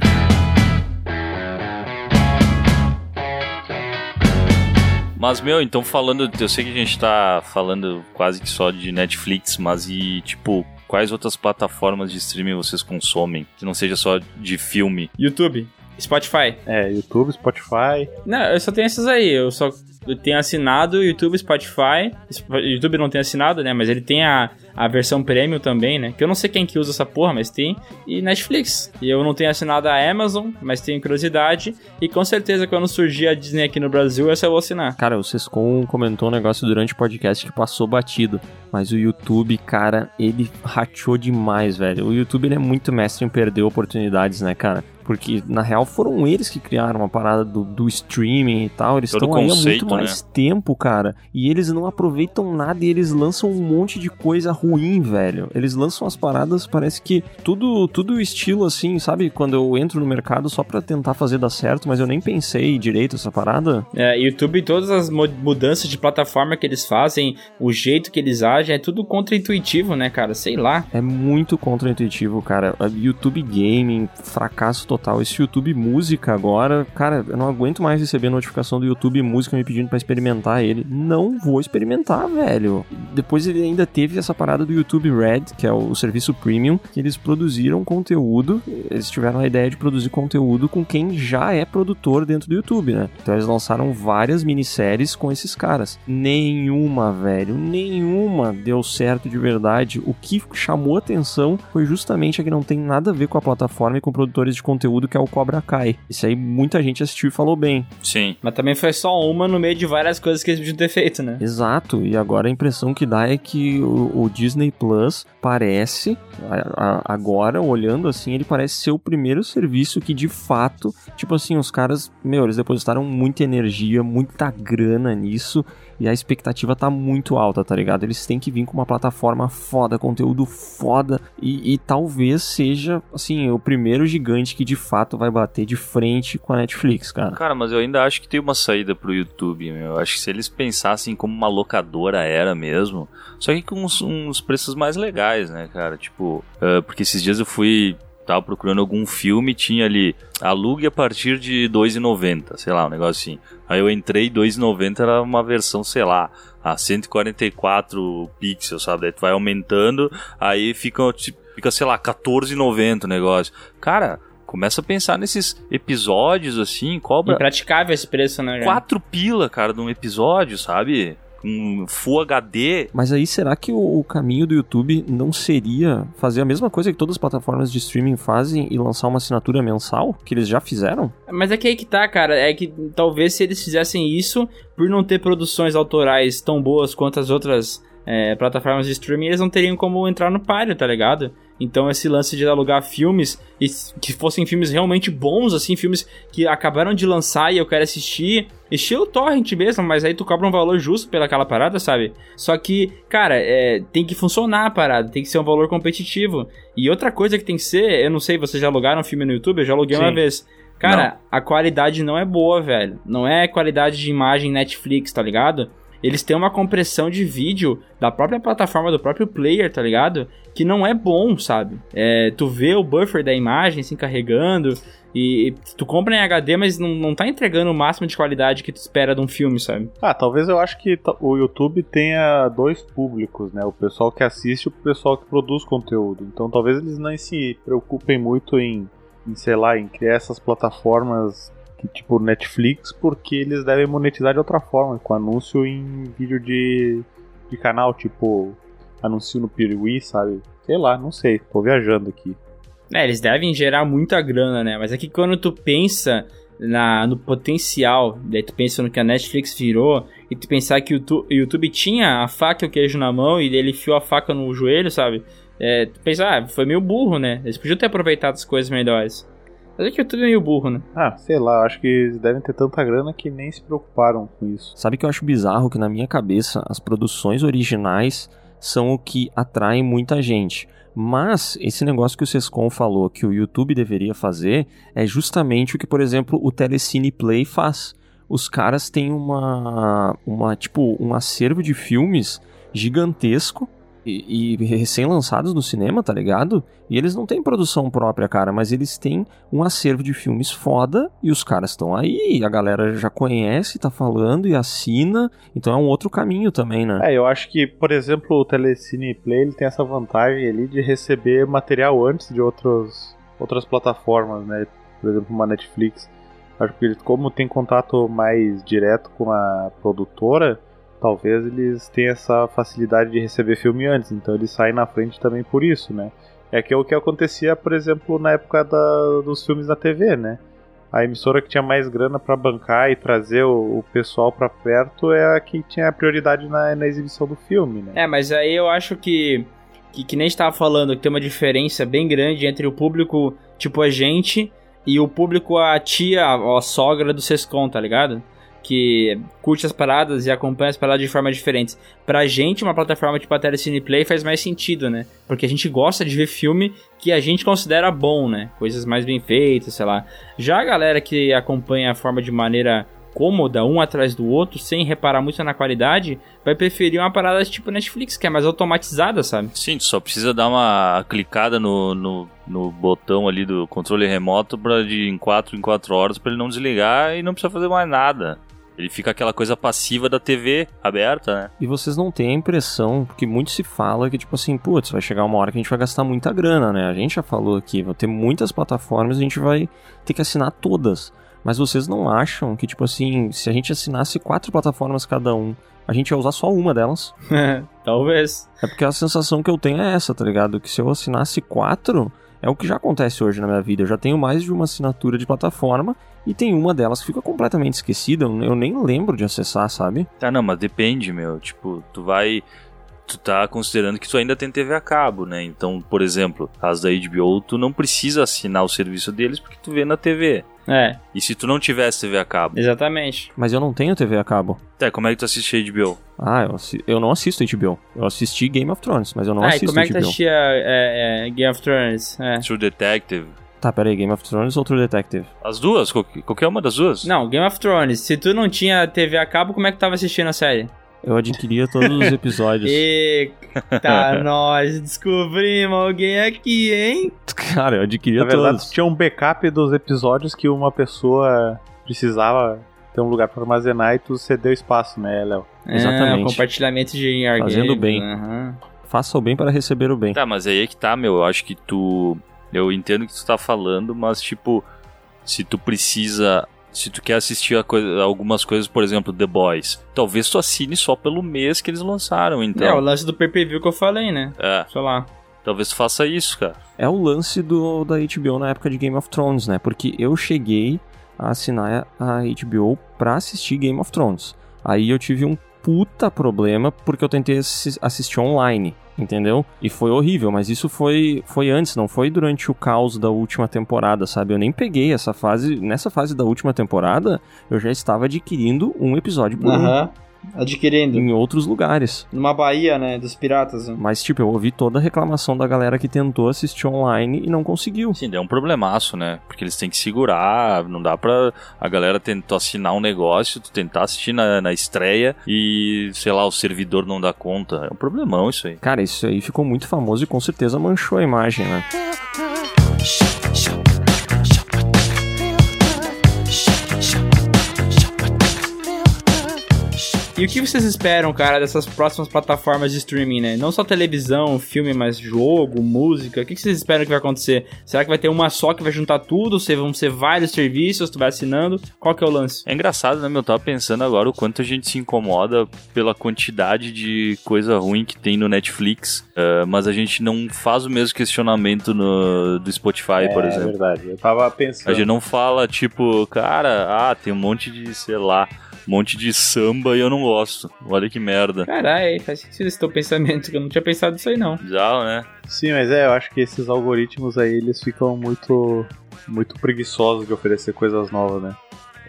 Mas, meu, então falando, eu sei que a gente tá falando quase que só de Netflix, mas e, tipo, quais outras plataformas de streaming vocês consomem? Que não seja só de filme. YouTube. Spotify. É, YouTube, Spotify. Não, eu só tenho esses aí. Eu só tenho assinado YouTube, Spotify. Sp- YouTube não tem assinado, né? Mas ele tem a, a versão premium também, né? Que eu não sei quem que usa essa porra, mas tem. E Netflix. E eu não tenho assinado a Amazon, mas tenho curiosidade. E com certeza quando surgir a Disney aqui no Brasil, essa eu vou assinar. Cara, o Sescom comentou um negócio durante o podcast que passou batido. Mas o YouTube, cara, ele rachou demais, velho. O YouTube ele é muito mestre em perder oportunidades, né, cara? Porque, na real, foram eles que criaram a parada do, do streaming e tal. Eles Todo estão aí há muito mais tempo, cara. E eles não aproveitam nada e eles lançam um monte de coisa ruim, velho. Eles lançam as paradas, parece que tudo, tudo estilo assim, sabe? Quando eu entro no mercado só pra tentar fazer dar certo, mas eu nem pensei direito essa parada. É, YouTube, todas as mudanças de plataforma que eles fazem, o jeito que eles agem, é tudo contra-intuitivo, né, cara? Sei lá. É muito contra-intuitivo, cara. YouTube Gaming, fracasso total. Esse YouTube Música agora, cara, eu não aguento mais receber notificação do YouTube Música me pedindo pra experimentar ele. Não vou experimentar, velho. Depois ele ainda teve essa parada do YouTube Red, que é o serviço premium, que eles produziram conteúdo. Eles tiveram a ideia de produzir conteúdo com quem já é produtor dentro do YouTube, né? Então eles lançaram várias minisséries com esses caras. Nenhuma, velho, nenhuma deu certo de verdade. O que chamou atenção foi justamente a que não tem nada a ver com a plataforma e com produtores de conteúdo, que é o Cobra Kai. Isso aí muita gente assistiu e falou bem. Sim. Mas também foi só uma no meio de várias coisas que eles podiam ter feito, né? Exato, e agora a impressão que dá é que o, o Disney Plus parece, agora olhando assim, ele parece ser o primeiro serviço que de fato, tipo assim, os caras, meu, eles depositaram muita energia, muita grana nisso, e a expectativa tá muito alta, tá ligado? Eles têm que vir com uma plataforma foda, conteúdo foda, e, e talvez seja, assim, o primeiro gigante que de fato vai bater de frente com a Netflix, cara. Cara, mas eu ainda acho que tem uma saída pro YouTube, meu. Eu acho que se eles pensassem como uma locadora era mesmo, só que com uns, uns preços mais legais, né, cara? Tipo, ah, porque esses dias eu fui. Tava procurando algum filme, tinha ali alugue a partir de R$ 2,90, sei lá, um negócio assim. Aí eu entrei, R$ 2,90 era uma versão, sei lá, a 144 pixels, sabe? Daí tu vai aumentando, aí fica, tipo, fica sei lá, 14,90 o negócio. Cara, começa a pensar nesses episódios assim, cobra Impraticável esse preço, né? quatro pila, cara, de um episódio, sabe? Um Full HD. Mas aí será que o, o caminho do YouTube não seria fazer a mesma coisa que todas as plataformas de streaming fazem e lançar uma assinatura mensal? Que eles já fizeram? Mas é que aí que tá, cara. É que talvez se eles fizessem isso, por não ter produções autorais tão boas quanto as outras é, plataformas de streaming, eles não teriam como entrar no páreo, tá ligado? Então esse lance de alugar filmes, e que fossem filmes realmente bons, assim, filmes que acabaram de lançar e eu quero assistir, estilo torrent mesmo, mas aí tu cobra um valor justo pelaquela parada, sabe? Só que, cara, é, tem que funcionar a parada, tem que ser um valor competitivo. E outra coisa que tem que ser, eu não sei, vocês já alugaram um filme no YouTube? Eu já aluguei uma Sim. vez. Cara, a qualidade não é boa, velho. Não é qualidade de imagem Netflix, tá ligado? Eles têm uma compressão de vídeo da própria plataforma, do próprio player, tá ligado? Que não é bom, sabe? É, tu vê o buffer da imagem se carregando e, e tu compra em HD, mas não, não tá entregando o máximo de qualidade que tu espera de um filme, sabe? Ah, talvez eu acho que o YouTube tenha dois públicos, né? O pessoal que assiste e o pessoal que produz conteúdo. Então talvez eles não se preocupem muito em, em sei lá, em criar essas plataformas que, tipo Netflix, porque eles devem monetizar de outra forma, com anúncio em vídeo de, de canal, tipo anúncio no Piruí, sabe? Sei lá, não sei, tô viajando aqui. É, eles devem gerar muita grana, né? Mas é que quando tu pensa na, no potencial, daí tu pensa no que a Netflix virou, e tu pensar que o YouTube, YouTube tinha a faca e o queijo na mão, e ele enfiou a faca no joelho, sabe? É, tu pensa, ah, foi meio burro, né? Eles podiam ter aproveitado as coisas melhores. Mas é que o YouTube é meio burro, né? Ah, sei lá, acho que eles devem ter tanta grana que nem se preocuparam com isso. Sabe que eu acho bizarro que na minha cabeça as produções originais são o que atraem muita gente. Mas esse negócio que o Sescon falou que o YouTube deveria fazer é justamente o que, por exemplo, o Telecine Play faz. Os caras têm uma, uma tipo, um acervo de filmes gigantesco e, e recém-lançados no cinema, tá ligado? E eles não têm produção própria, cara, mas eles têm um acervo de filmes foda e os caras estão aí, a galera já conhece, tá falando e assina, então é um outro caminho também, né? É, eu acho que, por exemplo, o Telecine Play ele tem essa vantagem ali de receber material antes de outros, outras plataformas, né? Por exemplo, uma Netflix. Acho que como tem contato mais direto com a produtora, talvez eles tenham essa facilidade de receber filme antes, então eles saem na frente também por isso, né? É que é o que acontecia, por exemplo, na época da, dos filmes na TV, né? A emissora que tinha mais grana pra bancar e trazer o, o pessoal pra perto é a que tinha a prioridade na, na exibição do filme, né? É, mas aí eu acho que, que, que nem estava falando, que tem uma diferença bem grande entre o público, tipo a gente, e o público, a tia, a, a sogra do Sescon, tá ligado? Que curte as paradas e acompanha as paradas de formas diferentes. Pra gente, uma plataforma tipo a Telecine Play faz mais sentido, né? Porque a gente gosta de ver filme que a gente considera bom, né? Coisas mais bem feitas, sei lá. Já a galera que acompanha a forma de maneira cômoda, um atrás do outro, sem reparar muito na qualidade, vai preferir uma parada tipo Netflix, que é mais automatizada, sabe? Sim, só precisa dar uma clicada no, no, no botão ali do controle remoto pra de em 4 em 4 horas para ele não desligar e não precisa fazer mais nada. Ele fica aquela coisa passiva da TV aberta, né? E vocês não têm a impressão, porque muito se fala que, tipo assim, putz, vai chegar uma hora que a gente vai gastar muita grana, né? A gente já falou aqui, vai ter muitas plataformas, a gente vai ter que assinar todas. Mas vocês não acham que, tipo assim, se a gente assinasse quatro plataformas cada um, a gente ia usar só uma delas? Talvez. É porque a sensação que eu tenho é essa, tá ligado? Que se eu assinasse quatro, é o que já acontece hoje na minha vida. Eu já tenho mais de uma assinatura de plataforma e tem uma delas que fica completamente esquecida. Eu nem lembro de acessar, sabe? Tá, não, mas depende, meu. Tipo, tu vai. Tu tá considerando que tu ainda tem TV a cabo, né? Então, por exemplo, as da HBO, tu não precisa assinar o serviço deles porque tu vê na TV. É, E se tu não tivesse TV a cabo? exatamente. Mas eu não tenho TV a cabo. Tá, como é que tu assiste HBO? Ah, eu, assi- eu não assisto HBO. Eu assisti Game of Thrones, mas eu não ah, e assisto como é que tu HBO. assistia é, é, Game of Thrones? É. True Detective? Tá, peraí, Game of Thrones ou True Detective? As duas? Qual- Qualquer uma das duas? Não, Game of Thrones. Se tu não tinha TV a cabo, como é que tu tava assistindo a série? Eu adquiria todos os episódios. Eita, nós descobrimos alguém aqui, hein? Cara, eu adquiria Na verdade, todos. tinha um backup dos episódios que uma pessoa precisava ter um lugar pra armazenar e tu cedeu espaço, né, Léo? Exatamente. Ah, compartilhamento de arquivos. Fazendo bem. Aham. Faça o bem para receber o bem. Tá, mas aí é que tá, meu. Eu acho que tu. Eu entendo o que tu tá falando, mas tipo, se tu precisa. Se tu quer assistir a coisa- algumas coisas, por exemplo, The Boys, talvez tu assine só pelo mês que eles lançaram, então. É, o lance do pay-per-view que eu falei, né? É, Sei lá. talvez tu faça isso, cara. É o lance do, da HBO na época de Game of Thrones, né? Porque eu cheguei a assinar a HBO pra assistir Game of Thrones. Aí eu tive um puta problema porque eu tentei assi- assistir online, entendeu? E foi horrível, mas isso foi, foi antes, não foi durante o caos da última temporada, sabe? Eu nem peguei essa fase. Nessa fase da última temporada, eu já estava adquirindo um episódio por um Adquirindo. em outros lugares. Numa Bahia, né? Dos piratas. né? Mas, tipo, eu ouvi toda a reclamação da galera que tentou assistir online e não conseguiu. Sim, é um problemaço, né? Porque eles têm que segurar, não dá pra a galera tentar assinar um negócio, tu tentar assistir na, na estreia e, sei lá, o servidor não dá conta. É um problemão isso aí. Cara, isso aí ficou muito famoso e com certeza manchou a imagem, né? E o que vocês esperam, cara, dessas próximas plataformas de streaming, né? Não só televisão, filme, mas jogo, música. O que vocês esperam que vai acontecer? Será que vai ter uma só que vai juntar tudo? Ou vão ser vários serviços, tu vai assinando? Qual que é o lance? É engraçado, né, meu? Eu tava pensando agora o quanto a gente se incomoda pela quantidade de coisa ruim que tem no Netflix, eh, mas a gente não faz o mesmo questionamento no, do Spotify, por é exemplo. verdade. Eu tava pensando. A gente não fala, tipo, cara, ah, tem um monte de, sei lá, um monte de samba e eu não gosto. Olha que merda. Caralho, faz sentido esse teu pensamento, que eu não tinha pensado nisso aí, não. Bizarro, né? Sim, mas é, eu acho que esses algoritmos aí, eles ficam muito, muito preguiçosos de oferecer coisas novas, né?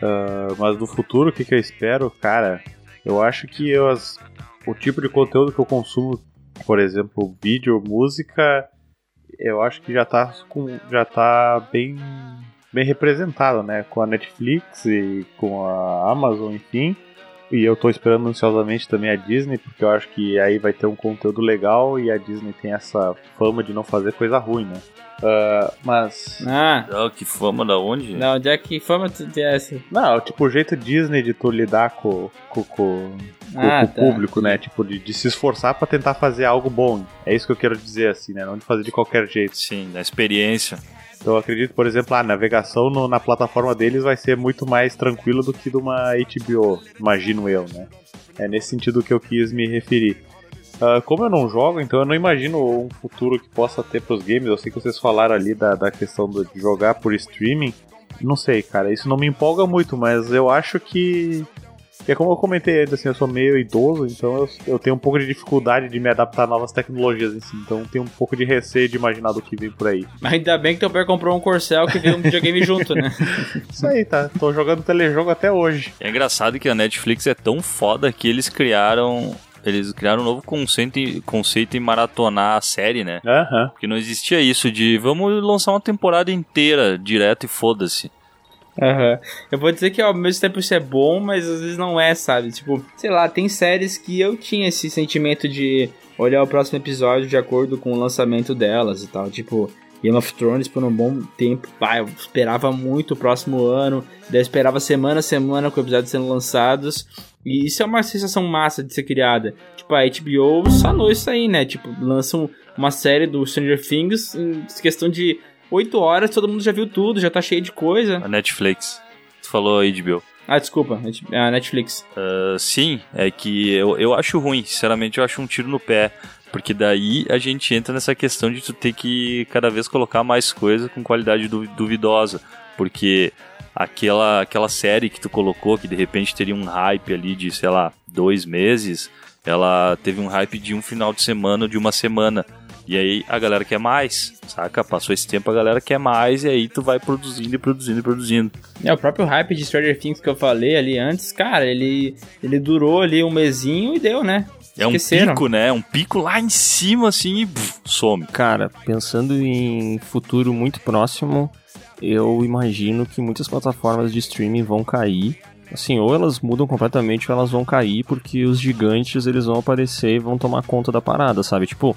Ah, mas no futuro, o que, que eu espero? Cara, eu acho que eu, as- o tipo de conteúdo que eu consumo, por exemplo, vídeo, música, eu acho que já tá, com, já tá bem, bem representado, né? Com a Netflix e com a Amazon, enfim. E eu tô esperando ansiosamente também a Disney, porque eu acho que aí vai ter um conteúdo legal e a Disney tem essa fama de não fazer coisa ruim, né? Ah, mas. Ah, Ah, que fama da onde? não, onde é que fama tu essa? Não, tipo, o jeito Disney de tu lidar com, com, com, com- Ah, com tá. o público, né? Tipo, de, de se esforçar pra tentar fazer algo bom. É isso que eu quero dizer, assim, né? Não de fazer de qualquer jeito. Sim, da experiência. Eu acredito, por exemplo, a navegação no- na plataforma deles vai ser muito mais tranquila do que de uma HBO, imagino eu, né? É nesse sentido que eu quis me referir. Ah, como eu não jogo, então eu não imagino um futuro que possa ter pros games. Eu sei que vocês falaram ali da, da questão de jogar por streaming. Não sei, cara, isso não me empolga muito, mas eu acho que E é como eu comentei antes, assim, eu sou meio idoso, então eu, eu tenho um pouco de dificuldade de me adaptar a novas tecnologias, assim, então tenho um pouco de receio de imaginar do que vem por aí. Mas ainda bem que teu pai comprou um Corcel que veio um videogame junto, né? Isso aí, tá? Tô jogando telejogo até hoje. É engraçado que a Netflix é tão foda que eles criaram. Eles criaram um novo conceito, em- conceito em maratonar a série, né? Aham. Porque não existia isso de vamos lançar uma temporada inteira direto e foda-se. Aham. Eu vou dizer que ao mesmo tempo isso é bom, mas às vezes não é, sabe? Tipo, sei lá, tem séries que eu tinha esse sentimento de olhar o próximo episódio de acordo com o lançamento delas e tal. Tipo, Game of Thrones por um bom tempo. Pá, eu esperava muito o próximo ano. Daí eu esperava semana a semana com episódios sendo lançados. E isso é uma sensação massa de ser criada. Tipo, a HBO sanou isso aí, né? Tipo, lançam uma série do Stranger Things em questão de 8 horas, todo mundo já viu tudo, já tá cheio de coisa. A Netflix. Tu falou HBO. Ah, desculpa, a Netflix. Ah, sim, é que eu, eu acho ruim, sinceramente eu acho um tiro no pé. Porque daí a gente entra nessa questão de tu ter que cada vez colocar mais coisa com qualidade du- duvidosa. Porque aquela, aquela série que tu colocou, que de repente teria um hype ali de, sei lá, dois meses, ela teve um hype de um final de semana ou de uma semana. E aí a galera quer mais, saca? Passou esse tempo, a galera quer mais, e aí tu vai produzindo e produzindo e produzindo. É, o próprio hype de Stranger Things que eu falei ali antes, cara, ele, ele durou ali um mesinho e deu, né? É um Esqueceram. pico, né? Um pico lá em cima, assim, e pff, some. Cara, pensando em futuro muito próximo, eu imagino que muitas plataformas de streaming vão cair. Assim, ou elas mudam completamente ou elas vão cair porque os gigantes eles vão aparecer e vão tomar conta da parada, sabe? Tipo,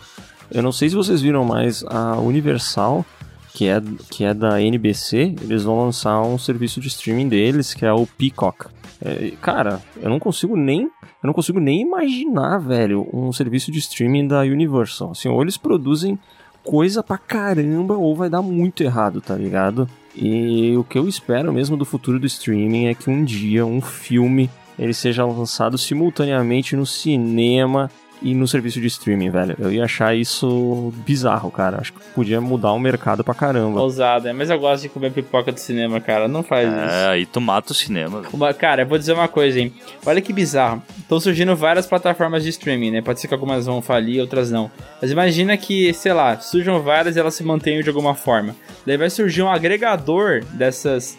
eu não sei se vocês viram mais a Universal, que é, que é da NBC, eles vão lançar um serviço de streaming deles, que é o Peacock. É, cara, eu não consigo nem eu não consigo nem imaginar, velho, um serviço de streaming da Universal. Assim, ou eles produzem coisa pra caramba ou vai dar muito errado, tá ligado? E o que eu espero mesmo do futuro do streaming é que um dia um filme ele seja lançado simultaneamente no cinema e no serviço de streaming, velho. Eu ia achar isso bizarro, cara. Acho que podia mudar o mercado pra caramba. Ousado, é, mas eu gosto de comer pipoca do cinema, cara. Não faz isso. É, aí tu mata o cinema. velho. Uma- Cara, eu vou dizer uma coisa, hein? Olha que bizarro. Estão surgindo várias plataformas de streaming, né? Pode ser que algumas vão falir, outras não. Mas imagina que, sei lá, surjam várias e elas se mantenham de alguma forma. Daí vai surgir um agregador dessas,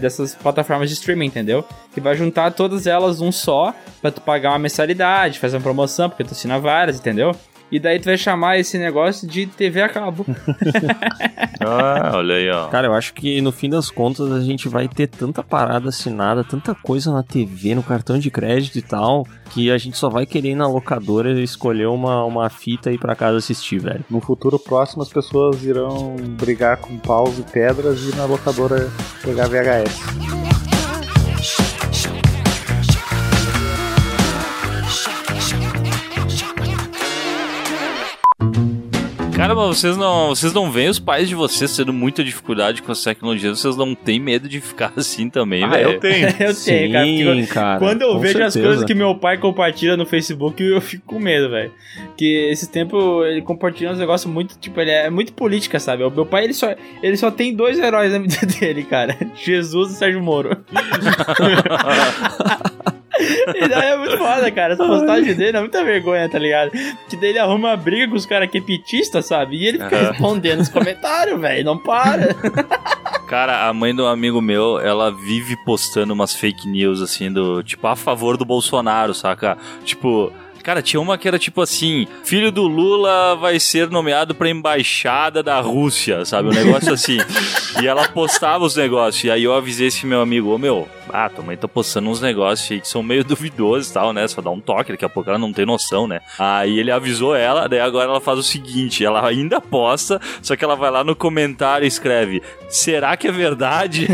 dessas plataformas de streaming, entendeu? Que vai juntar todas elas um só pra tu pagar uma mensalidade, fazer uma promoção, porque tu assina várias, entendeu? E daí tu vai chamar esse negócio de TV a cabo. Ah, olha aí, ó. Cara, eu acho que no fim das contas a gente vai ter tanta parada assinada, tanta coisa na TV, no cartão de crédito e tal, que a gente só vai querer ir na locadora e escolher uma, uma fita e ir pra casa assistir, velho. No futuro próximo as pessoas irão brigar com paus e pedras e ir na locadora pegar VHS. Cara, mas vocês não, vocês não veem os pais de vocês tendo muita dificuldade com as tecnologias, vocês não têm medo de ficar assim também, Ah, velho? eu tenho. eu tenho, cara. porque Sim, cara. Quando eu vejo as certeza. coisas que meu pai compartilha no Facebook, eu fico com medo, velho. Que esse tempo ele compartilha uns negócios muito, tipo, ele é muito política, sabe? O meu pai, ele só, ele só tem dois heróis na vida dele, cara. Jesus e Sérgio Moro. E daí é muito foda, cara. As postagens dele é muita vergonha, tá ligado? Que daí ele arruma uma briga com os caras que é petista, sabe? E ele fica Aham. respondendo nos comentários, velho. Não para. Cara, a mãe de um amigo meu, ela vive postando umas fake news, assim, do tipo, a favor do Bolsonaro, saca? Tipo. Cara, tinha uma que era tipo assim: filho do Lula vai ser nomeado pra embaixada da Rússia, sabe? Um negócio assim. e ela postava os negócios. E aí eu avisei esse meu amigo: Ô meu, ah, tua mãe tá postando uns negócios aí que são meio duvidosos e tal, né? Só dá um toque, daqui a pouco ela não tem noção, né? Aí ele avisou ela, daí agora ela faz o seguinte: ela ainda posta, só que ela vai lá no comentário e escreve: será que é verdade?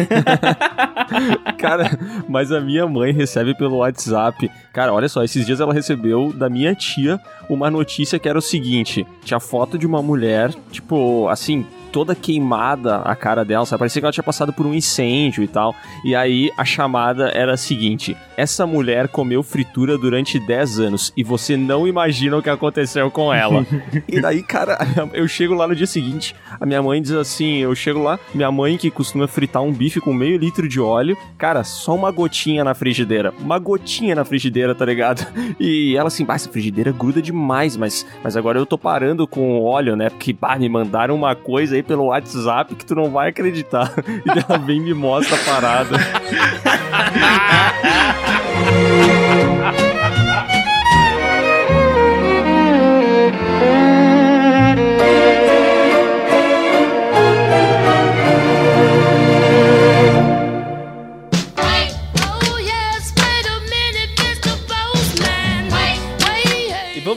Cara, mas a minha mãe recebe pelo WhatsApp. Cara, olha só, esses dias ela recebeu da minha tia uma notícia que era o seguinte: tinha foto de uma mulher, tipo, assim, toda queimada a cara dela, sabe? Parecia que ela tinha passado por um incêndio e tal. E aí a chamada era a seguinte: essa mulher comeu fritura durante 10 anos e você não imagina o que aconteceu com ela. e daí, cara, eu chego lá no dia seguinte, a minha mãe diz assim: eu chego lá, minha mãe que costuma fritar um bife com meio litro de óleo, cara, só uma gotinha na frigideira. Uma gotinha na frigideira, tá ligado? E ela assim, bah, essa frigideira gruda demais, mas, mas agora eu tô parando com óleo, né? Porque, bah, me mandaram uma coisa aí pelo WhatsApp que tu não vai acreditar. E ela vem e me mostra a parada.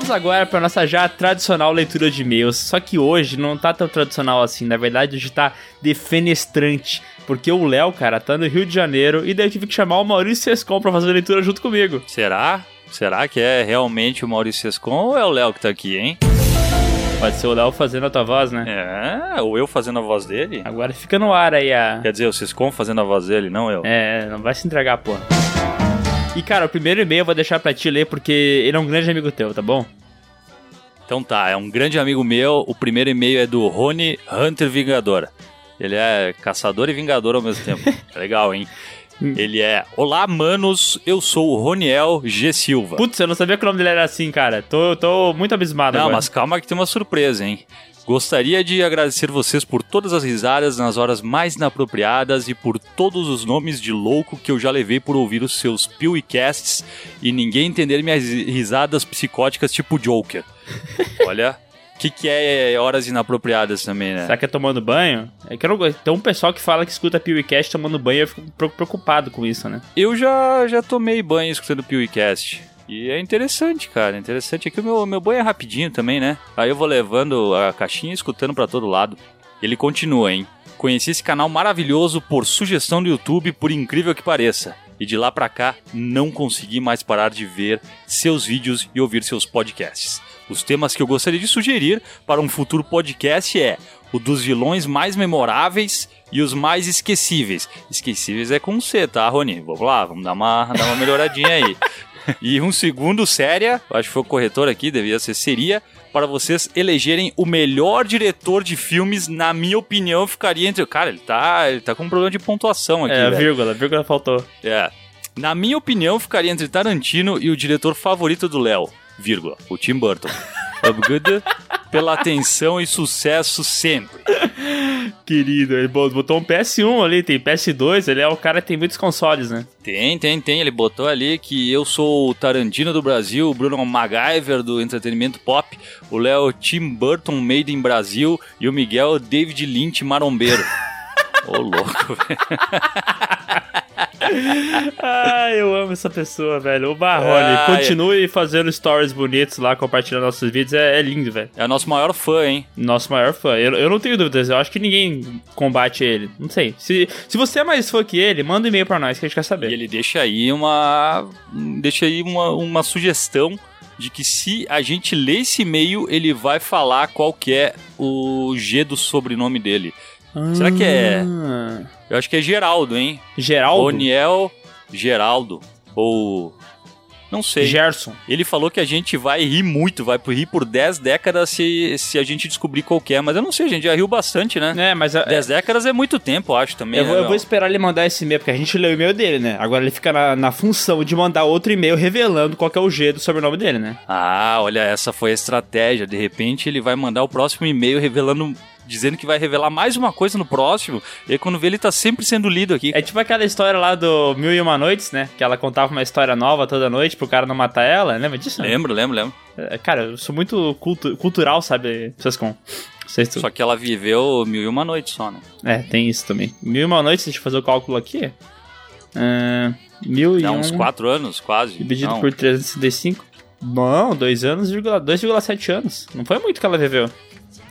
vamos agora para nossa já tradicional leitura de e-mails. Só que hoje não tá tão tradicional assim. Na verdade, hoje tá defenestrante. Porque o Léo, cara, tá no Rio de Janeiro e daí eu tive que chamar o Maurício Sescon pra fazer a leitura junto comigo. Será? Será que é realmente o Maurício Sescon ou é o Léo que tá aqui, hein? Pode ser o Léo fazendo a tua voz, né? É, ou eu fazendo a voz dele? Agora fica no ar aí a. Quer dizer, o Sescon fazendo a voz dele, não eu. É, não vai se entregar, porra. E cara, o primeiro e-mail eu vou deixar pra ti ler porque ele é um grande amigo teu, tá bom? Então tá, é um grande amigo meu. O primeiro e-mail é do Rony Hunter Vingador. Ele é caçador e vingador ao mesmo tempo. Legal, hein? Ele é Olá, manos, eu sou o Roniel G. Silva. Putz, eu não sabia que o nome dele era assim, cara. Tô, tô muito abismado Não, agora. mas calma que tem uma surpresa, hein? Gostaria de agradecer vocês por todas as risadas nas horas mais inapropriadas e por todos os nomes de louco que eu já levei por ouvir os seus PewCasts e ninguém entender minhas risadas psicóticas tipo Joker. Olha, o que, que é horas inapropriadas também, né? Será que é tomando banho? É que eu não gosto. Tem um pessoal que fala que escuta PewCast tomando banho e eu fico preocupado com isso, né? Eu já, já tomei banho escutando PewCast. E é interessante, cara. é Interessante. Aqui o meu, meu banho é rapidinho também, né? Aí eu vou levando a caixinha e escutando pra todo lado. Ele continua, hein? Conheci esse canal maravilhoso por sugestão do YouTube, por incrível que pareça. E de lá pra cá, não consegui mais parar de ver seus vídeos e ouvir seus podcasts. Os temas que eu gostaria de sugerir para um futuro podcast é o dos vilões mais memoráveis e os mais esquecíveis. Esquecíveis é com C, tá, Rony? Vamos lá, vamos dar uma, dar uma melhoradinha aí. E um segundo, séria, acho que foi o corretor aqui, devia ser, seria para vocês elegerem o melhor diretor de filmes, na minha opinião, ficaria entre. Cara, ele tá, ele tá com um problema de pontuação aqui. é, a vírgula, a vírgula faltou. É. Na minha opinião, ficaria entre Tarantino e o diretor favorito do Léo, vírgula, o Tim Burton. Obrigado pela atenção e sucesso sempre. Querido, ele bo- botou um PS1 ali, tem PS2, ele é o cara que tem muitos consoles, né? Tem, tem, tem. Ele botou ali que eu sou o Tarantino do Brasil, o Bruno MacGyver do entretenimento pop, o Léo Tim Burton Made in Brasil e o Miguel David Lynch marombeiro. Ô, louco, velho. Ah, eu amo essa pessoa, velho. O Barrone, Ah, continue fazendo stories bonitos lá, compartilhando nossos vídeos, é, é lindo, velho. É o nosso maior fã, hein? Nosso maior fã. Eu, eu não tenho dúvidas, eu acho que ninguém combate ele. Não sei. Se, se você é mais fã que ele, manda um e-mail pra nós que a gente quer E saber. ele deixa aí uma. Deixa aí uma, uma sugestão de que se a gente ler esse e-mail, ele vai falar qual que é o G do sobrenome dele. Será que é. Ah, Eu acho que é Geraldo, hein? Geraldo? Oniel Geraldo. Ou. Não sei. Gerson. Ele falou que a gente vai rir muito, vai rir por 10 décadas se, se a gente descobrir qual que é. Mas eu não sei, a gente já riu bastante, né? É, mas... a- 10 décadas é muito tempo, eu acho também. Eu vou, né, eu vou esperar ele mandar esse e-mail, porque a gente leu o e-mail dele, né? Agora ele fica na, na função de mandar outro e-mail revelando qual que é o G do sobrenome dele, né? Ah, olha, essa foi a estratégia. De repente ele vai mandar o próximo e-mail revelando. Dizendo que vai revelar mais uma coisa no próximo. E aí quando vê, ele tá sempre sendo lido aqui. É tipo aquela história lá do Mil e Uma Noites, né? Que ela contava uma história nova toda noite pro cara não matar ela. Lembra disso? Lembro, lembro, lembro. É, Cara, eu sou muito cultu- cultural, sabe, tu... Só que ela viveu mil e uma noites só, né? É, tem isso também. Mil e Uma Noites, deixa eu fazer o cálculo aqui. É, mil e um uns quatro anos, quase. dividido Não. por 365. Não, dois anos, vírgula- 2,7 anos. Não foi muito que ela viveu.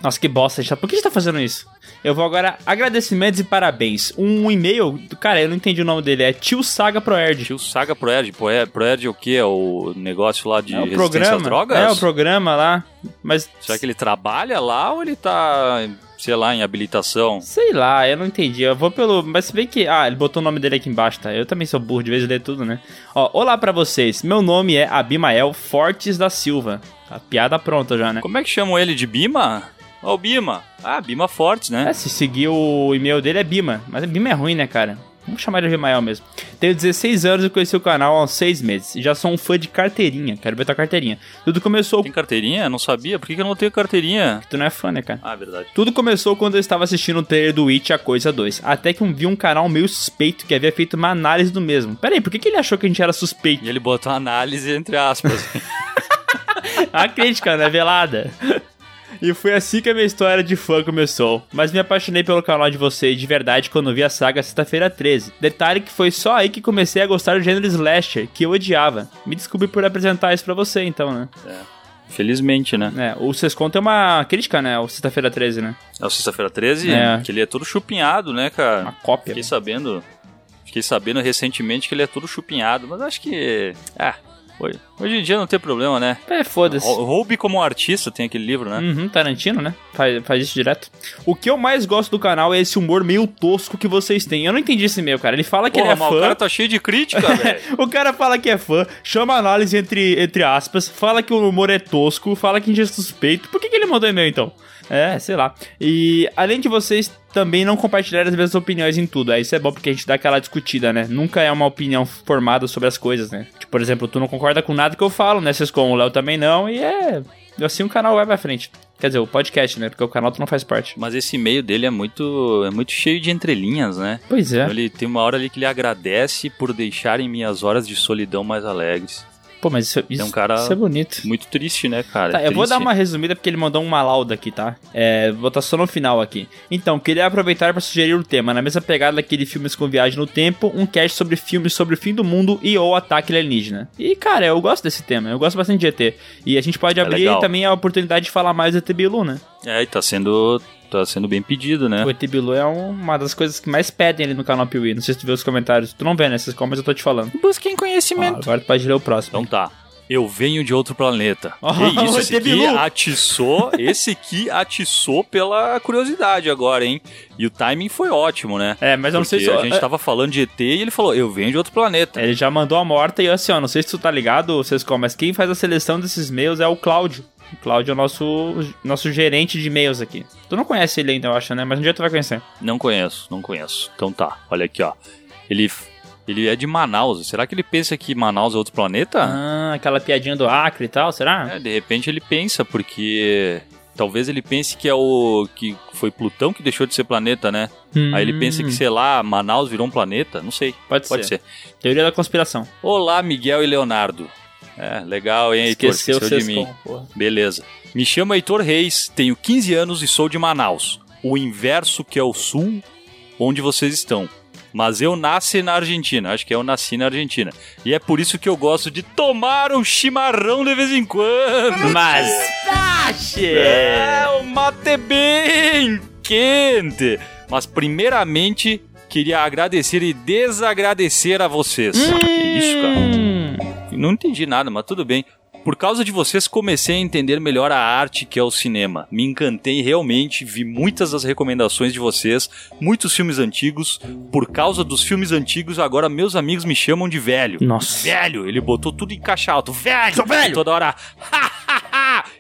Nossa, que bosta, gente. Por que a gente tá fazendo isso? Eu vou agora agradecimentos e parabéns. Um e-mail, cara, eu não entendi o nome dele, é Tio Saga Proerd. Tio Saga Proerd. Proerd, Proerd é o quê? É o negócio lá de É o programa. drogas? É o programa lá. Mas Será que ele trabalha lá ou ele tá sei lá, em habilitação. Sei lá, eu não entendi. Eu vou pelo. Mas se bem que. Ah, ele botou o nome dele aqui embaixo, tá? Eu também sou burro, de vez em ler tudo, né? Ó, olá pra vocês. Meu nome é Abimael Fortes da Silva. A piada pronta já, né? Como é que chamam ele de Bima? Ó, o Bima. Ah, Bima Fortes, né? É, se seguir o e-mail dele é Bima. Mas Bima é ruim, né, cara? Vamos chamar ele de Abimael mesmo. Tenho 16 anos e conheci o canal há uns 6 meses. E já sou um fã de carteirinha. Quero ver tua carteirinha. Tudo começou. Tem carteirinha? Eu não sabia. Por que, que eu não tenho carteirinha? Tu não é fã, né, cara? Ah, verdade. Tudo começou quando eu estava assistindo o trailer do Witch A Coisa 2. Até que um, vi um canal meio suspeito que havia feito uma análise do mesmo. Pera aí, por que, que ele achou que a gente era suspeito? E ele botou análise entre aspas. a crítica, né? Velada. E foi assim que a minha história de fã começou. Mas me apaixonei pelo canal de vocês de verdade quando vi a saga Sexta-feira 13. Detalhe que foi só aí que comecei a gostar do gênero slasher, que eu odiava. Me desculpe por apresentar isso pra você, então, né? É. Felizmente, né? É, o Sescon tem uma crítica, né? O Sexta-feira 13, né? É o Sexta-feira 13? É. Que ele é todo chupinhado, né, cara? Uma cópia. Fiquei sabendo. Fiquei sabendo recentemente que ele é todo chupinhado, mas acho que. Ah, Hoje, hoje em dia não tem problema, né? É, foda-se. Roube como artista, tem aquele livro, né? Uhum, Tarantino, né? Faz, faz isso direto. O que eu mais gosto do canal é esse humor meio tosco que vocês têm. Eu não entendi esse meio, cara. Ele fala que Porra, ele é mas fã. o cara tá cheio de crítica, velho. o cara fala que é fã, chama análise entre, entre aspas, fala que o humor é tosco, fala que a gente é suspeito. Por que, que ele mandou e-mail então? É, sei lá. E além de vocês também não compartilharem as mesmas opiniões em tudo. Aí isso é bom porque a gente dá aquela discutida, né? Nunca é uma opinião formada sobre as coisas, né? Tipo, por exemplo, tu não concorda com nada que eu falo, né? Vocês com o Léo também não, e é. Assim o canal vai pra frente. Quer dizer, o podcast, né? Porque o canal tu não faz parte. Mas esse e-mail dele é muito, é muito cheio de entrelinhas, né? Pois é. Ele tem uma hora ali que ele agradece por deixarem minhas horas de solidão mais alegres. Pô, mas isso, isso, é um cara isso é bonito. Muito triste, né, cara? Tá, é eu vou dar uma resumida porque ele mandou uma lauda aqui, tá? É, vou botar só no final aqui. Então, queria aproveitar para sugerir o tema, na mesma pegada daquele filmes com viagem no tempo, um cast sobre filmes sobre o fim do mundo e ou ataque alienígena. E, cara, eu gosto desse tema, eu gosto bastante de ET. E a gente pode abrir legal. também a oportunidade de falar mais do ET Bilu, né? É, e tá sendo, tá sendo bem pedido, né? O ET Bilu é um- uma das coisas que mais pedem ali no canal Piuí. Não sei se tu vê os comentários. Tu não vê, né? Vocês mas eu tô te falando. Busquem conhecimento. agora tu pode ler o próximo. Então tá. Eu venho de outro planeta. Oh, que isso, esse aqui atiçou, esse aqui atiçou pela curiosidade agora, hein? E o timing foi ótimo, né? É, mas eu não sei se... a gente tava falando de ET e ele falou, eu venho de outro planeta. Ele já mandou a morta e assim, ó, não sei se tu tá ligado, Sescom, mas quem faz a seleção desses e-mails é o Cláudio. O Cláudio é o nosso, nosso gerente de e-mails aqui. Tu não conhece ele ainda, eu acho, né? Mas um dia tu vai conhecer. Não conheço, não conheço. Então tá, olha aqui, ó. Ele, ele é de Manaus. Será que ele pensa que Manaus é outro planeta? Ah, aquela piadinha do Acre e tal, será? É, de repente ele pensa, porque talvez ele pense que é o que foi Plutão que deixou de ser planeta, né? Hum. Aí ele pensa que, sei lá, Manaus virou um planeta, não sei. Pode, Pode ser. ser. Teoria da conspiração. Olá, Miguel e Leonardo. É, legal, hein, Heitor? Esqueceu o Esqueceu de mim. porra. Beleza. Me chamo Heitor Reis, tenho 15 anos e sou de Manaus. O inverso que é o sul, onde vocês estão. Mas eu nasci na Argentina, acho que eu nasci na Argentina. E é por isso que eu gosto de tomar um chimarrão de vez em quando. Mas! É, o mate bem quente. Mas primeiramente, queria agradecer e desagradecer a vocês. Que isso, cara? Hum. Não entendi nada, mas tudo bem. Por causa de vocês, comecei a entender melhor a arte que é o cinema. Me encantei realmente, vi muitas das recomendações de vocês, muitos filmes antigos. Por causa dos filmes antigos, agora meus amigos me chamam de velho. Nossa. Velho! Ele botou tudo em caixa alto. Velho! Sou velho! Toda hora.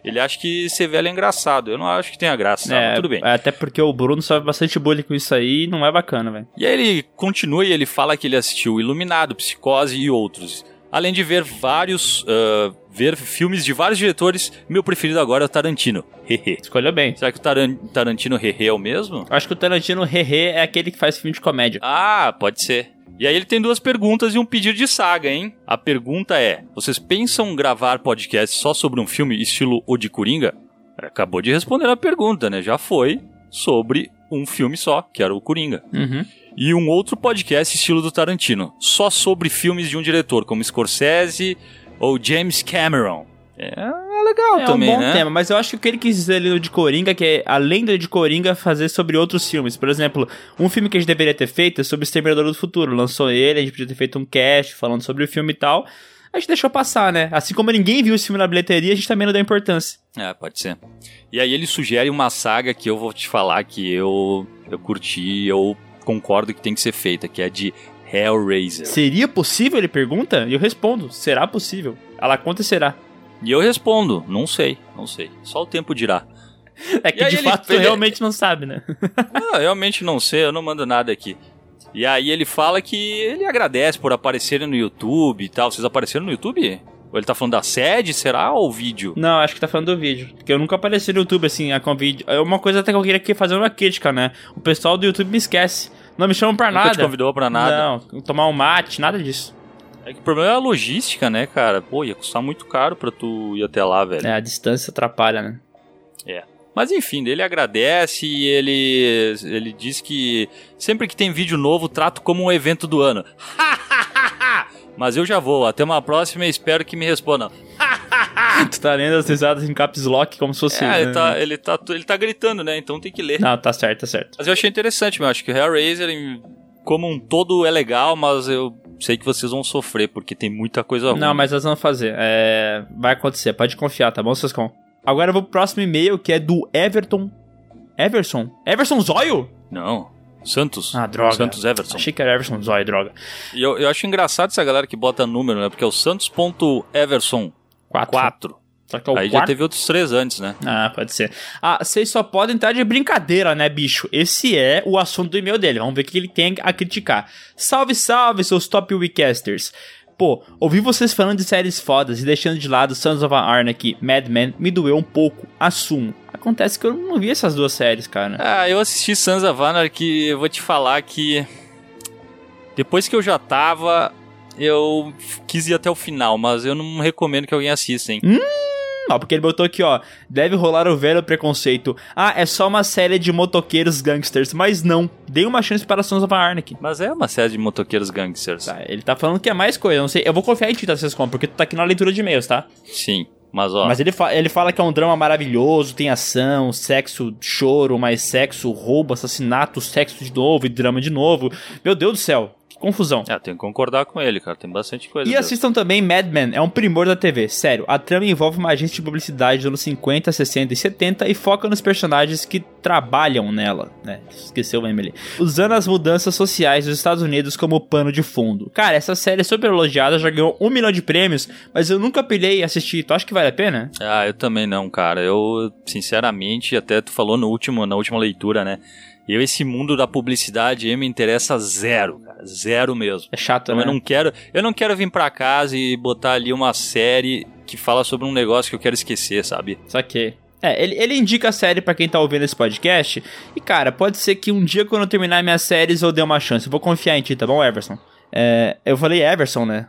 Ele acha que ser velho é engraçado. Eu não acho que tenha graça. É, mas tudo bem. Até porque o Bruno sofre bastante bullying com isso aí e não é bacana, velho. E aí ele continua e ele fala que ele assistiu Iluminado, Psicose e outros. Além de ver vários. ah, ver filmes de vários diretores, meu preferido agora é o Tarantino. Hehe. Escolheu bem. Será que o Taran- Tarantino Hehe é o mesmo? Acho que o Tarantino Hehe é aquele que faz filme de comédia. Ah, pode ser. E aí ele tem duas perguntas e um pedido de saga, hein? A pergunta é: vocês pensam gravar podcast só sobre um filme estilo O de Coringa? Acabou de responder a pergunta, né? Já foi sobre um filme só, que era o Coringa. Uhum. E um outro podcast estilo do Tarantino, só sobre filmes de um diretor, como Scorsese ou James Cameron. É legal É também, um bom né? tema, mas eu acho que o que ele quis dizer ali no de Coringa, que é, além do de Coringa, fazer sobre outros filmes. Por exemplo, um filme que a gente deveria ter feito é sobre o Exterminador do Futuro. Lançou ele, a gente podia ter feito um cast falando sobre o filme e tal. a gente deixou passar, né? Assim como ninguém viu esse filme na bilheteria, a gente também não deu importância. É, pode ser. E aí ele sugere uma saga que eu vou te falar que eu, eu curti, eu concordo que tem que ser feita, que é de Hellraiser. Seria possível, ele pergunta? E eu respondo, será possível. Ela acontecerá. E eu respondo, não sei, não sei. Só o tempo dirá. É que de fato ele... realmente não sabe, né? não, realmente não sei, eu não mando nada aqui. E aí ele fala que ele agradece por aparecerem no YouTube e tal. Vocês apareceram no YouTube? Ou ele tá falando da sede, será? Ou o vídeo? Não, acho que tá falando do vídeo. Porque eu nunca apareci no YouTube, assim, a convite. É uma coisa até que eu queria aqui fazer uma crítica, né? O pessoal do YouTube me esquece. Não me chamam pra nada. te convidou pra nada? Não, tomar um mate, nada disso. É que o problema é a logística, né, cara? Pô, ia custar muito caro pra tu ir até lá, velho. É, a distância atrapalha, né? É. Mas enfim, ele agradece e ele, ele diz que sempre que tem vídeo novo, trato como um evento do ano. Mas eu já vou. Até uma próxima e espero que me respondam. tu tá lendo as risadas em caps lock como se fosse. É, né? ele, tá, ele, tá, ele tá gritando, né? Então tem que ler. Não, tá certo, tá certo. Mas eu achei interessante, meu. Acho que o Hellraiser, como um todo, é legal, mas eu sei que vocês vão sofrer, porque tem muita coisa ruim. Não, mas nós vamos fazer. É... Vai acontecer, pode confiar, tá bom, Sescon? Agora eu vou pro próximo e-mail, que é do Everton. Everson? Everson Zóio? Não. Santos. Ah, droga. Santos Everson. Achei que era Everson Zóio, droga. E eu, eu acho engraçado essa galera que bota número, né? Porque é o Santos.Everson 4. 4. Só que é o Aí quarto? já teve outros três antes, né? Ah, pode ser. Ah, vocês só podem estar de brincadeira, né, bicho? Esse é o assunto do e-mail dele. Vamos ver o que ele tem a criticar. Salve, salve, seus top Wecasters. Pô, ouvir vocês falando de séries fodas e deixando de lado Sons of Anarchy, Mad Men, me doeu um pouco, assumo. Acontece que eu não vi essas duas séries, cara. Ah, eu assisti Sons of Anarchy, eu vou te falar que... Depois que eu já tava, eu quis ir até o final, mas eu não recomendo que alguém assista, hein? Hum, ó, porque ele botou aqui, ó, deve rolar o velho preconceito. Ah, é só uma série de motoqueiros gangsters, mas não. Dei uma chance para Sons of Anarchy. Mas é uma série de motoqueiros gangsters. Tá, ele tá falando que é mais coisa, eu não sei. Eu vou confiar em ti, tá, Sescom, porque tu tá aqui na leitura de e-mails, tá? Sim, mas ó... Mas ele, fa ele fala que é um drama maravilhoso, tem ação, sexo, choro, mais sexo, roubo, assassinato, sexo de novo e drama de novo. Meu Deus do céu, que confusão. É, tenho que concordar com ele, cara. Tem bastante coisa. E assistam também Mad Men, é um primor da TV. Sério, a trama envolve uma agência de publicidade dos anos 50, 60 e 70 e foca nos personagens que trabalham nela, né? Esqueceu o meme ali. Usando as mudanças sociais dos Estados Unidos como pano de fundo. Cara, essa série é super elogiada, já ganhou um milhão de prêmios, mas eu nunca pilhei assistir. Tu acha que vale a pena? Ah, eu também não, cara. Eu, sinceramente, até tu falou no último, na última leitura, né? Eu, esse mundo da publicidade me interessa zero, cara. Zero mesmo. É chato, Então né? eu não quero, eu não quero vir pra casa e botar ali uma série que fala sobre um negócio que eu quero esquecer, sabe? Saquei. É, ele, ele indica a série pra quem tá ouvindo esse podcast. E, cara, pode ser que um dia quando eu terminar minhas séries eu dê uma chance. Eu vou confiar em ti, tá bom, Everson? É, eu falei Everson, né?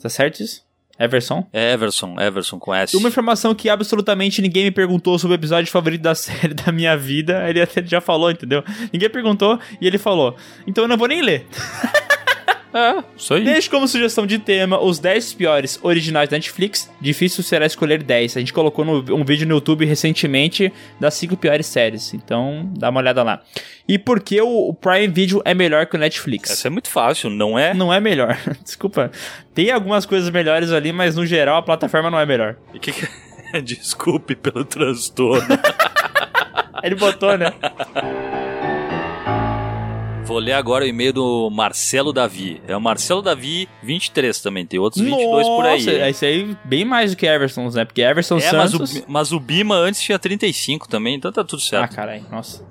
Tá certo isso? Everson? É Everson, Everson com S. Uma informação que absolutamente ninguém me perguntou sobre o episódio favorito da série da minha vida. Ele até já falou, entendeu? Ninguém perguntou e ele falou. Então eu não vou nem ler. É, isso aí. Deixe como sugestão de tema os 10 piores originais da Netflix. Difícil será escolher 10. A gente colocou no, um vídeo no YouTube recentemente das 5 piores séries. Então, dá uma olhada lá. E por que o, Prime Video é melhor que o Netflix? Essa é muito fácil, não é? Não é melhor. Desculpa. Tem algumas coisas melhores ali, mas no geral a plataforma não é melhor. E que que... Desculpe pelo transtorno. Ele botou, né? Vou ler agora o e-mail do Marcelo Davi. É o Marcelo Davi 23 também, tem outros 22 por aí. Nossa? Esse aí bem mais do que Eversons, né? Porque Everson É, mas Santos... o, mas o Bima antes tinha 35 também, então tá tudo Ah, certo. caralho, nossa.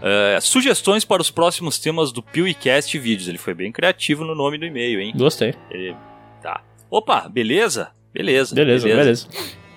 É, sugestões para os próximos temas do PewCast Vídeos. Ele foi bem criativo no nome do e-mail, hein? Gostei. Ele- Tá. Opa, beleza? Beleza. Beleza, beleza.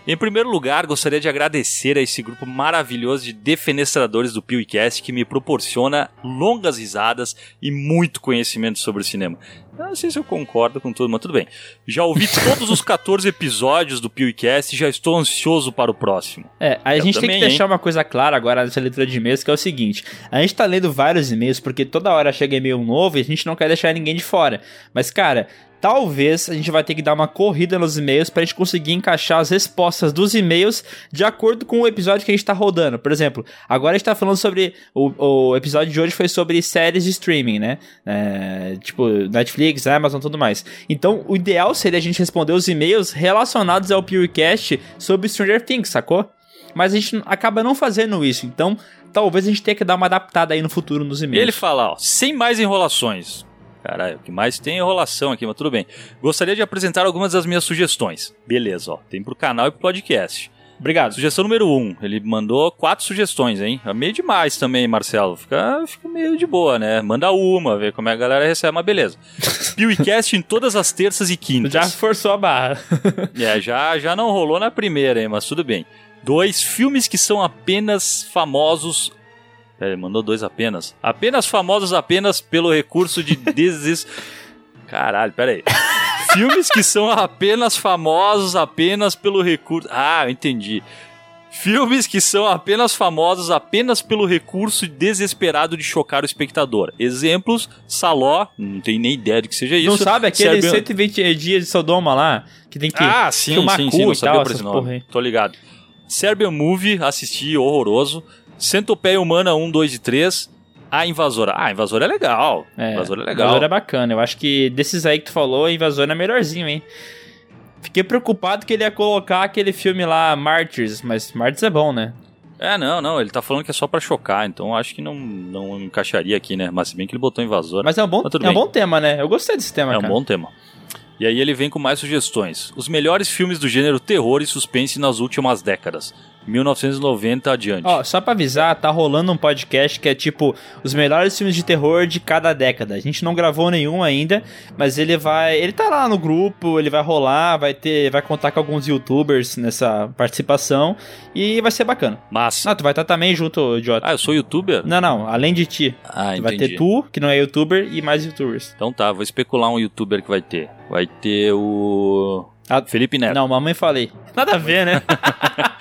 Em primeiro lugar, gostaria de agradecer a esse grupo maravilhoso de defenestradores do PewCast que me proporciona longas risadas e muito conhecimento sobre o cinema. Eu Não sei se eu concordo com tudo, mas tudo bem. Já ouvi todos os 14 episódios do PewCast e já estou ansioso para o próximo. É, a Eu gente tem também, que deixar hein? uma coisa clara agora nessa leitura de e-mails, que é o seguinte: a gente tá lendo vários e-mails porque toda hora chega e-mail novo e a gente não quer deixar ninguém de fora. Mas, cara, talvez a gente vai ter que dar uma corrida nos e-mails pra gente conseguir encaixar as respostas dos e-mails de acordo com o episódio que a gente tá rodando. Por exemplo, agora a gente tá falando sobre. O, o episódio de hoje foi sobre séries de streaming, né? É, tipo, Netflix, Amazon tudo mais. Então, o ideal seria a gente responder os e-mails relacionados ao PewCast sobre Stranger Things, sacou? Mas a gente acaba não fazendo isso. Então, talvez a gente tenha que dar uma adaptada aí no futuro nos e-mails. ele fala, ó, sem mais enrolações. Caralho, o que mais tem é enrolação aqui, mas tudo bem. Gostaria de apresentar algumas das minhas sugestões. Beleza, ó. Tem pro canal e pro podcast. Obrigado. Sugestão número 1. Um, ele mandou quatro sugestões, hein? É meio demais também, Marcelo. Fica, fica meio de boa, né? Manda uma, vê como é a galera recebe, mas beleza. PewCast em todas as terças e quintas. Já forçou a barra. É, já, já não rolou na primeira, hein? Mas tudo bem. Dois, filmes que são apenas famosos. Pera, ele mandou dois apenas. Apenas famosos apenas pelo recurso de deses. Caralho, pera aí. Filmes que são apenas famosos apenas pelo recurso. Ah, eu entendi. Filmes que são apenas famosos apenas pelo recurso desesperado de chocar o espectador. Exemplos: Saló, não tenho nem ideia de que seja isso. Não sabe aquele Serbian- 120 dias de Sodoma lá? Que tem que ah, sim, filmar sim, cu sim, não e sabia tal, por esse nome. Tô ligado. Serbian Movie, assisti, horroroso. Centopeia Humana 1, 2 e 3. A Invasora. Ah, a Invasora é legal. É, Invasora é legal. Invasor é bacana. Eu acho que desses aí que tu falou, Invasor é melhorzinho, hein? Fiquei preocupado que ele ia colocar aquele filme lá, Martyrs, mas Martyrs é bom, né? É, não, não, ele tá falando que é só pra chocar, então acho que não, não encaixaria aqui, né? Mas se bem que ele botou Invasora. Mas é um bom, é um bom tema, né? Eu gostei desse tema, É um cara. bom tema. E aí ele vem com mais sugestões. Os melhores filmes do gênero terror e suspense nas últimas décadas. 1990 adiante. Ó, só pra avisar, tá rolando um podcast que é tipo os melhores filmes de terror de cada década. A gente não gravou nenhum ainda, mas ele vai, ele tá lá no grupo, ele vai rolar, vai ter, vai contar com alguns youtubers nessa participação e vai ser bacana. Massa. Ah, tu vai estar também junto, idiota. Ah, eu sou youtuber? Não, não, além de ti. Ah, Tu vai entendi. ter tu, que não é youtuber, e mais youtubers. Então tá, vou especular um youtuber que vai ter. Vai ter o. Ah, Felipe Neto. Não, mamãe falei. Nada a ver, né?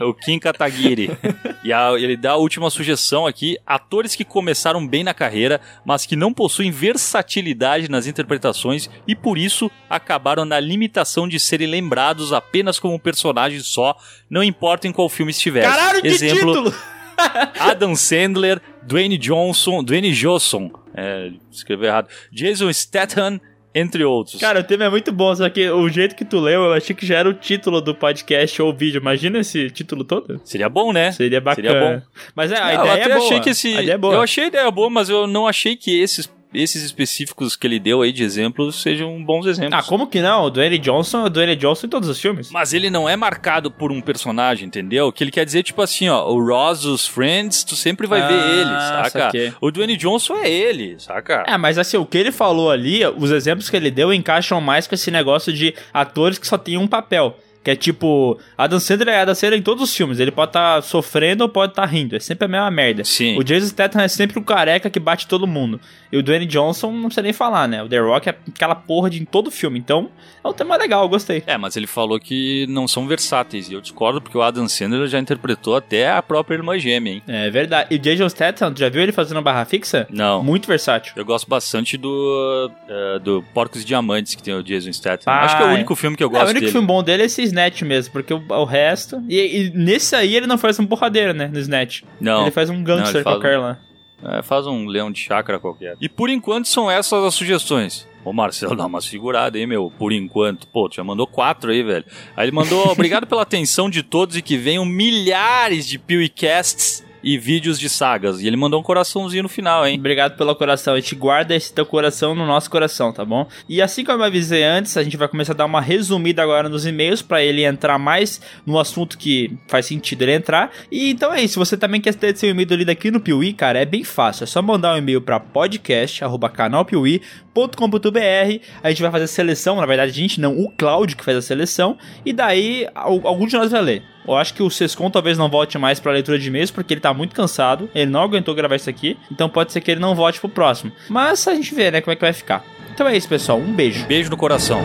O Kim Kataguiri. e a- ele dá a última sugestão aqui: atores que começaram bem na carreira, mas que não possuem versatilidade nas interpretações e por isso acabaram na limitação de serem lembrados apenas como um personagem só, não importa em qual filme estiver. Caralho, que Exemplo: título! Adam Sandler, Dwayne Johnson, Dwayne Johnson, é, escreveu errado, Jason Statham, entre outros. Cara, o tema é muito bom, só que o jeito que tu leu, eu achei que já era o título do podcast ou vídeo. Imagina esse título todo. Seria bom, né? Seria bacana. Seria bom. Mas é, a Não, ideia eu até é boa. achei que esse. É boa. Eu achei a ideia boa, mas eu não achei que esses, esses específicos que ele deu aí de exemplos sejam bons exemplos. Ah, como que não? O Dwayne Johnson é o Dwayne Johnson em todos os filmes. Mas ele não é marcado por um personagem, entendeu? O que ele quer dizer, tipo assim, ó, o Ross, os Friends, tu sempre vai ver Ah, ele, saca? saquei. O Dwayne Johnson é ele, saca? É, mas assim, o que ele falou ali, os exemplos que ele deu encaixam mais com esse negócio de atores que só tem um papel. Que é tipo, Adam Sandler é Adam Sandler em todos os filmes. Ele pode estar sofrendo ou pode estar rindo. É sempre a mesma merda. Sim. O Jason Statham é sempre o careca que bate todo mundo. E o Dwayne Johnson não precisa nem falar, né? O The Rock é aquela porra de em todo filme. Então, é um tema legal, eu gostei. É, mas ele falou que não são versáteis. E eu discordo porque o Adam Sandler já interpretou até a própria irmã gêmea, hein? É verdade. E o Jason Statham, já viu ele fazendo barra fixa? Não. Muito versátil. Eu gosto bastante do, eh, do Porcos e Diamantes que tem o Jason Statham. Ah, Acho que é o é. único filme que eu É, gosto o único dele. filme bom dele é esse Snatch mesmo, porque o, o resto. E, e nesse aí ele não faz um porradeiro, né? No Snatch. Não. Ele faz um gangster faz qualquer um- lá. É, faz um leão de chácara qualquer. E por enquanto são essas as sugestões. Ô Marcelo, dá umas figuradas aí, meu. Por enquanto. Pô, tu já mandou quatro aí, velho. Aí ele mandou, obrigado pela atenção de todos e que venham milhares de PewCasts e vídeos de sagas. E ele mandou um coraçãozinho no final, hein? Obrigado pelo coração. A gente guarda esse teu coração no nosso coração, tá bom? E assim como eu avisei antes, a gente vai começar a dar uma resumida agora nos e-mails pra ele entrar mais no assunto que faz sentido ele entrar. E então é isso. Se você também quer ter seu e-mail lido aqui no Piuí, cara, é bem fácil. É só mandar um e-mail pra podcast@canalpiuí.com.br. A gente vai fazer a seleção, na verdade a gente não, o Cláudio que faz a seleção. E daí al- algum de nós vai ler. Eu acho que o Sescon talvez não volte mais pra leitura de e-mails porque ele tá muito cansado. Ele não aguentou gravar isso aqui. Então pode ser que ele não volte pro próximo. Mas a gente vê, né, como é que vai ficar. Então é isso, pessoal. Um beijo. Beijo no coração.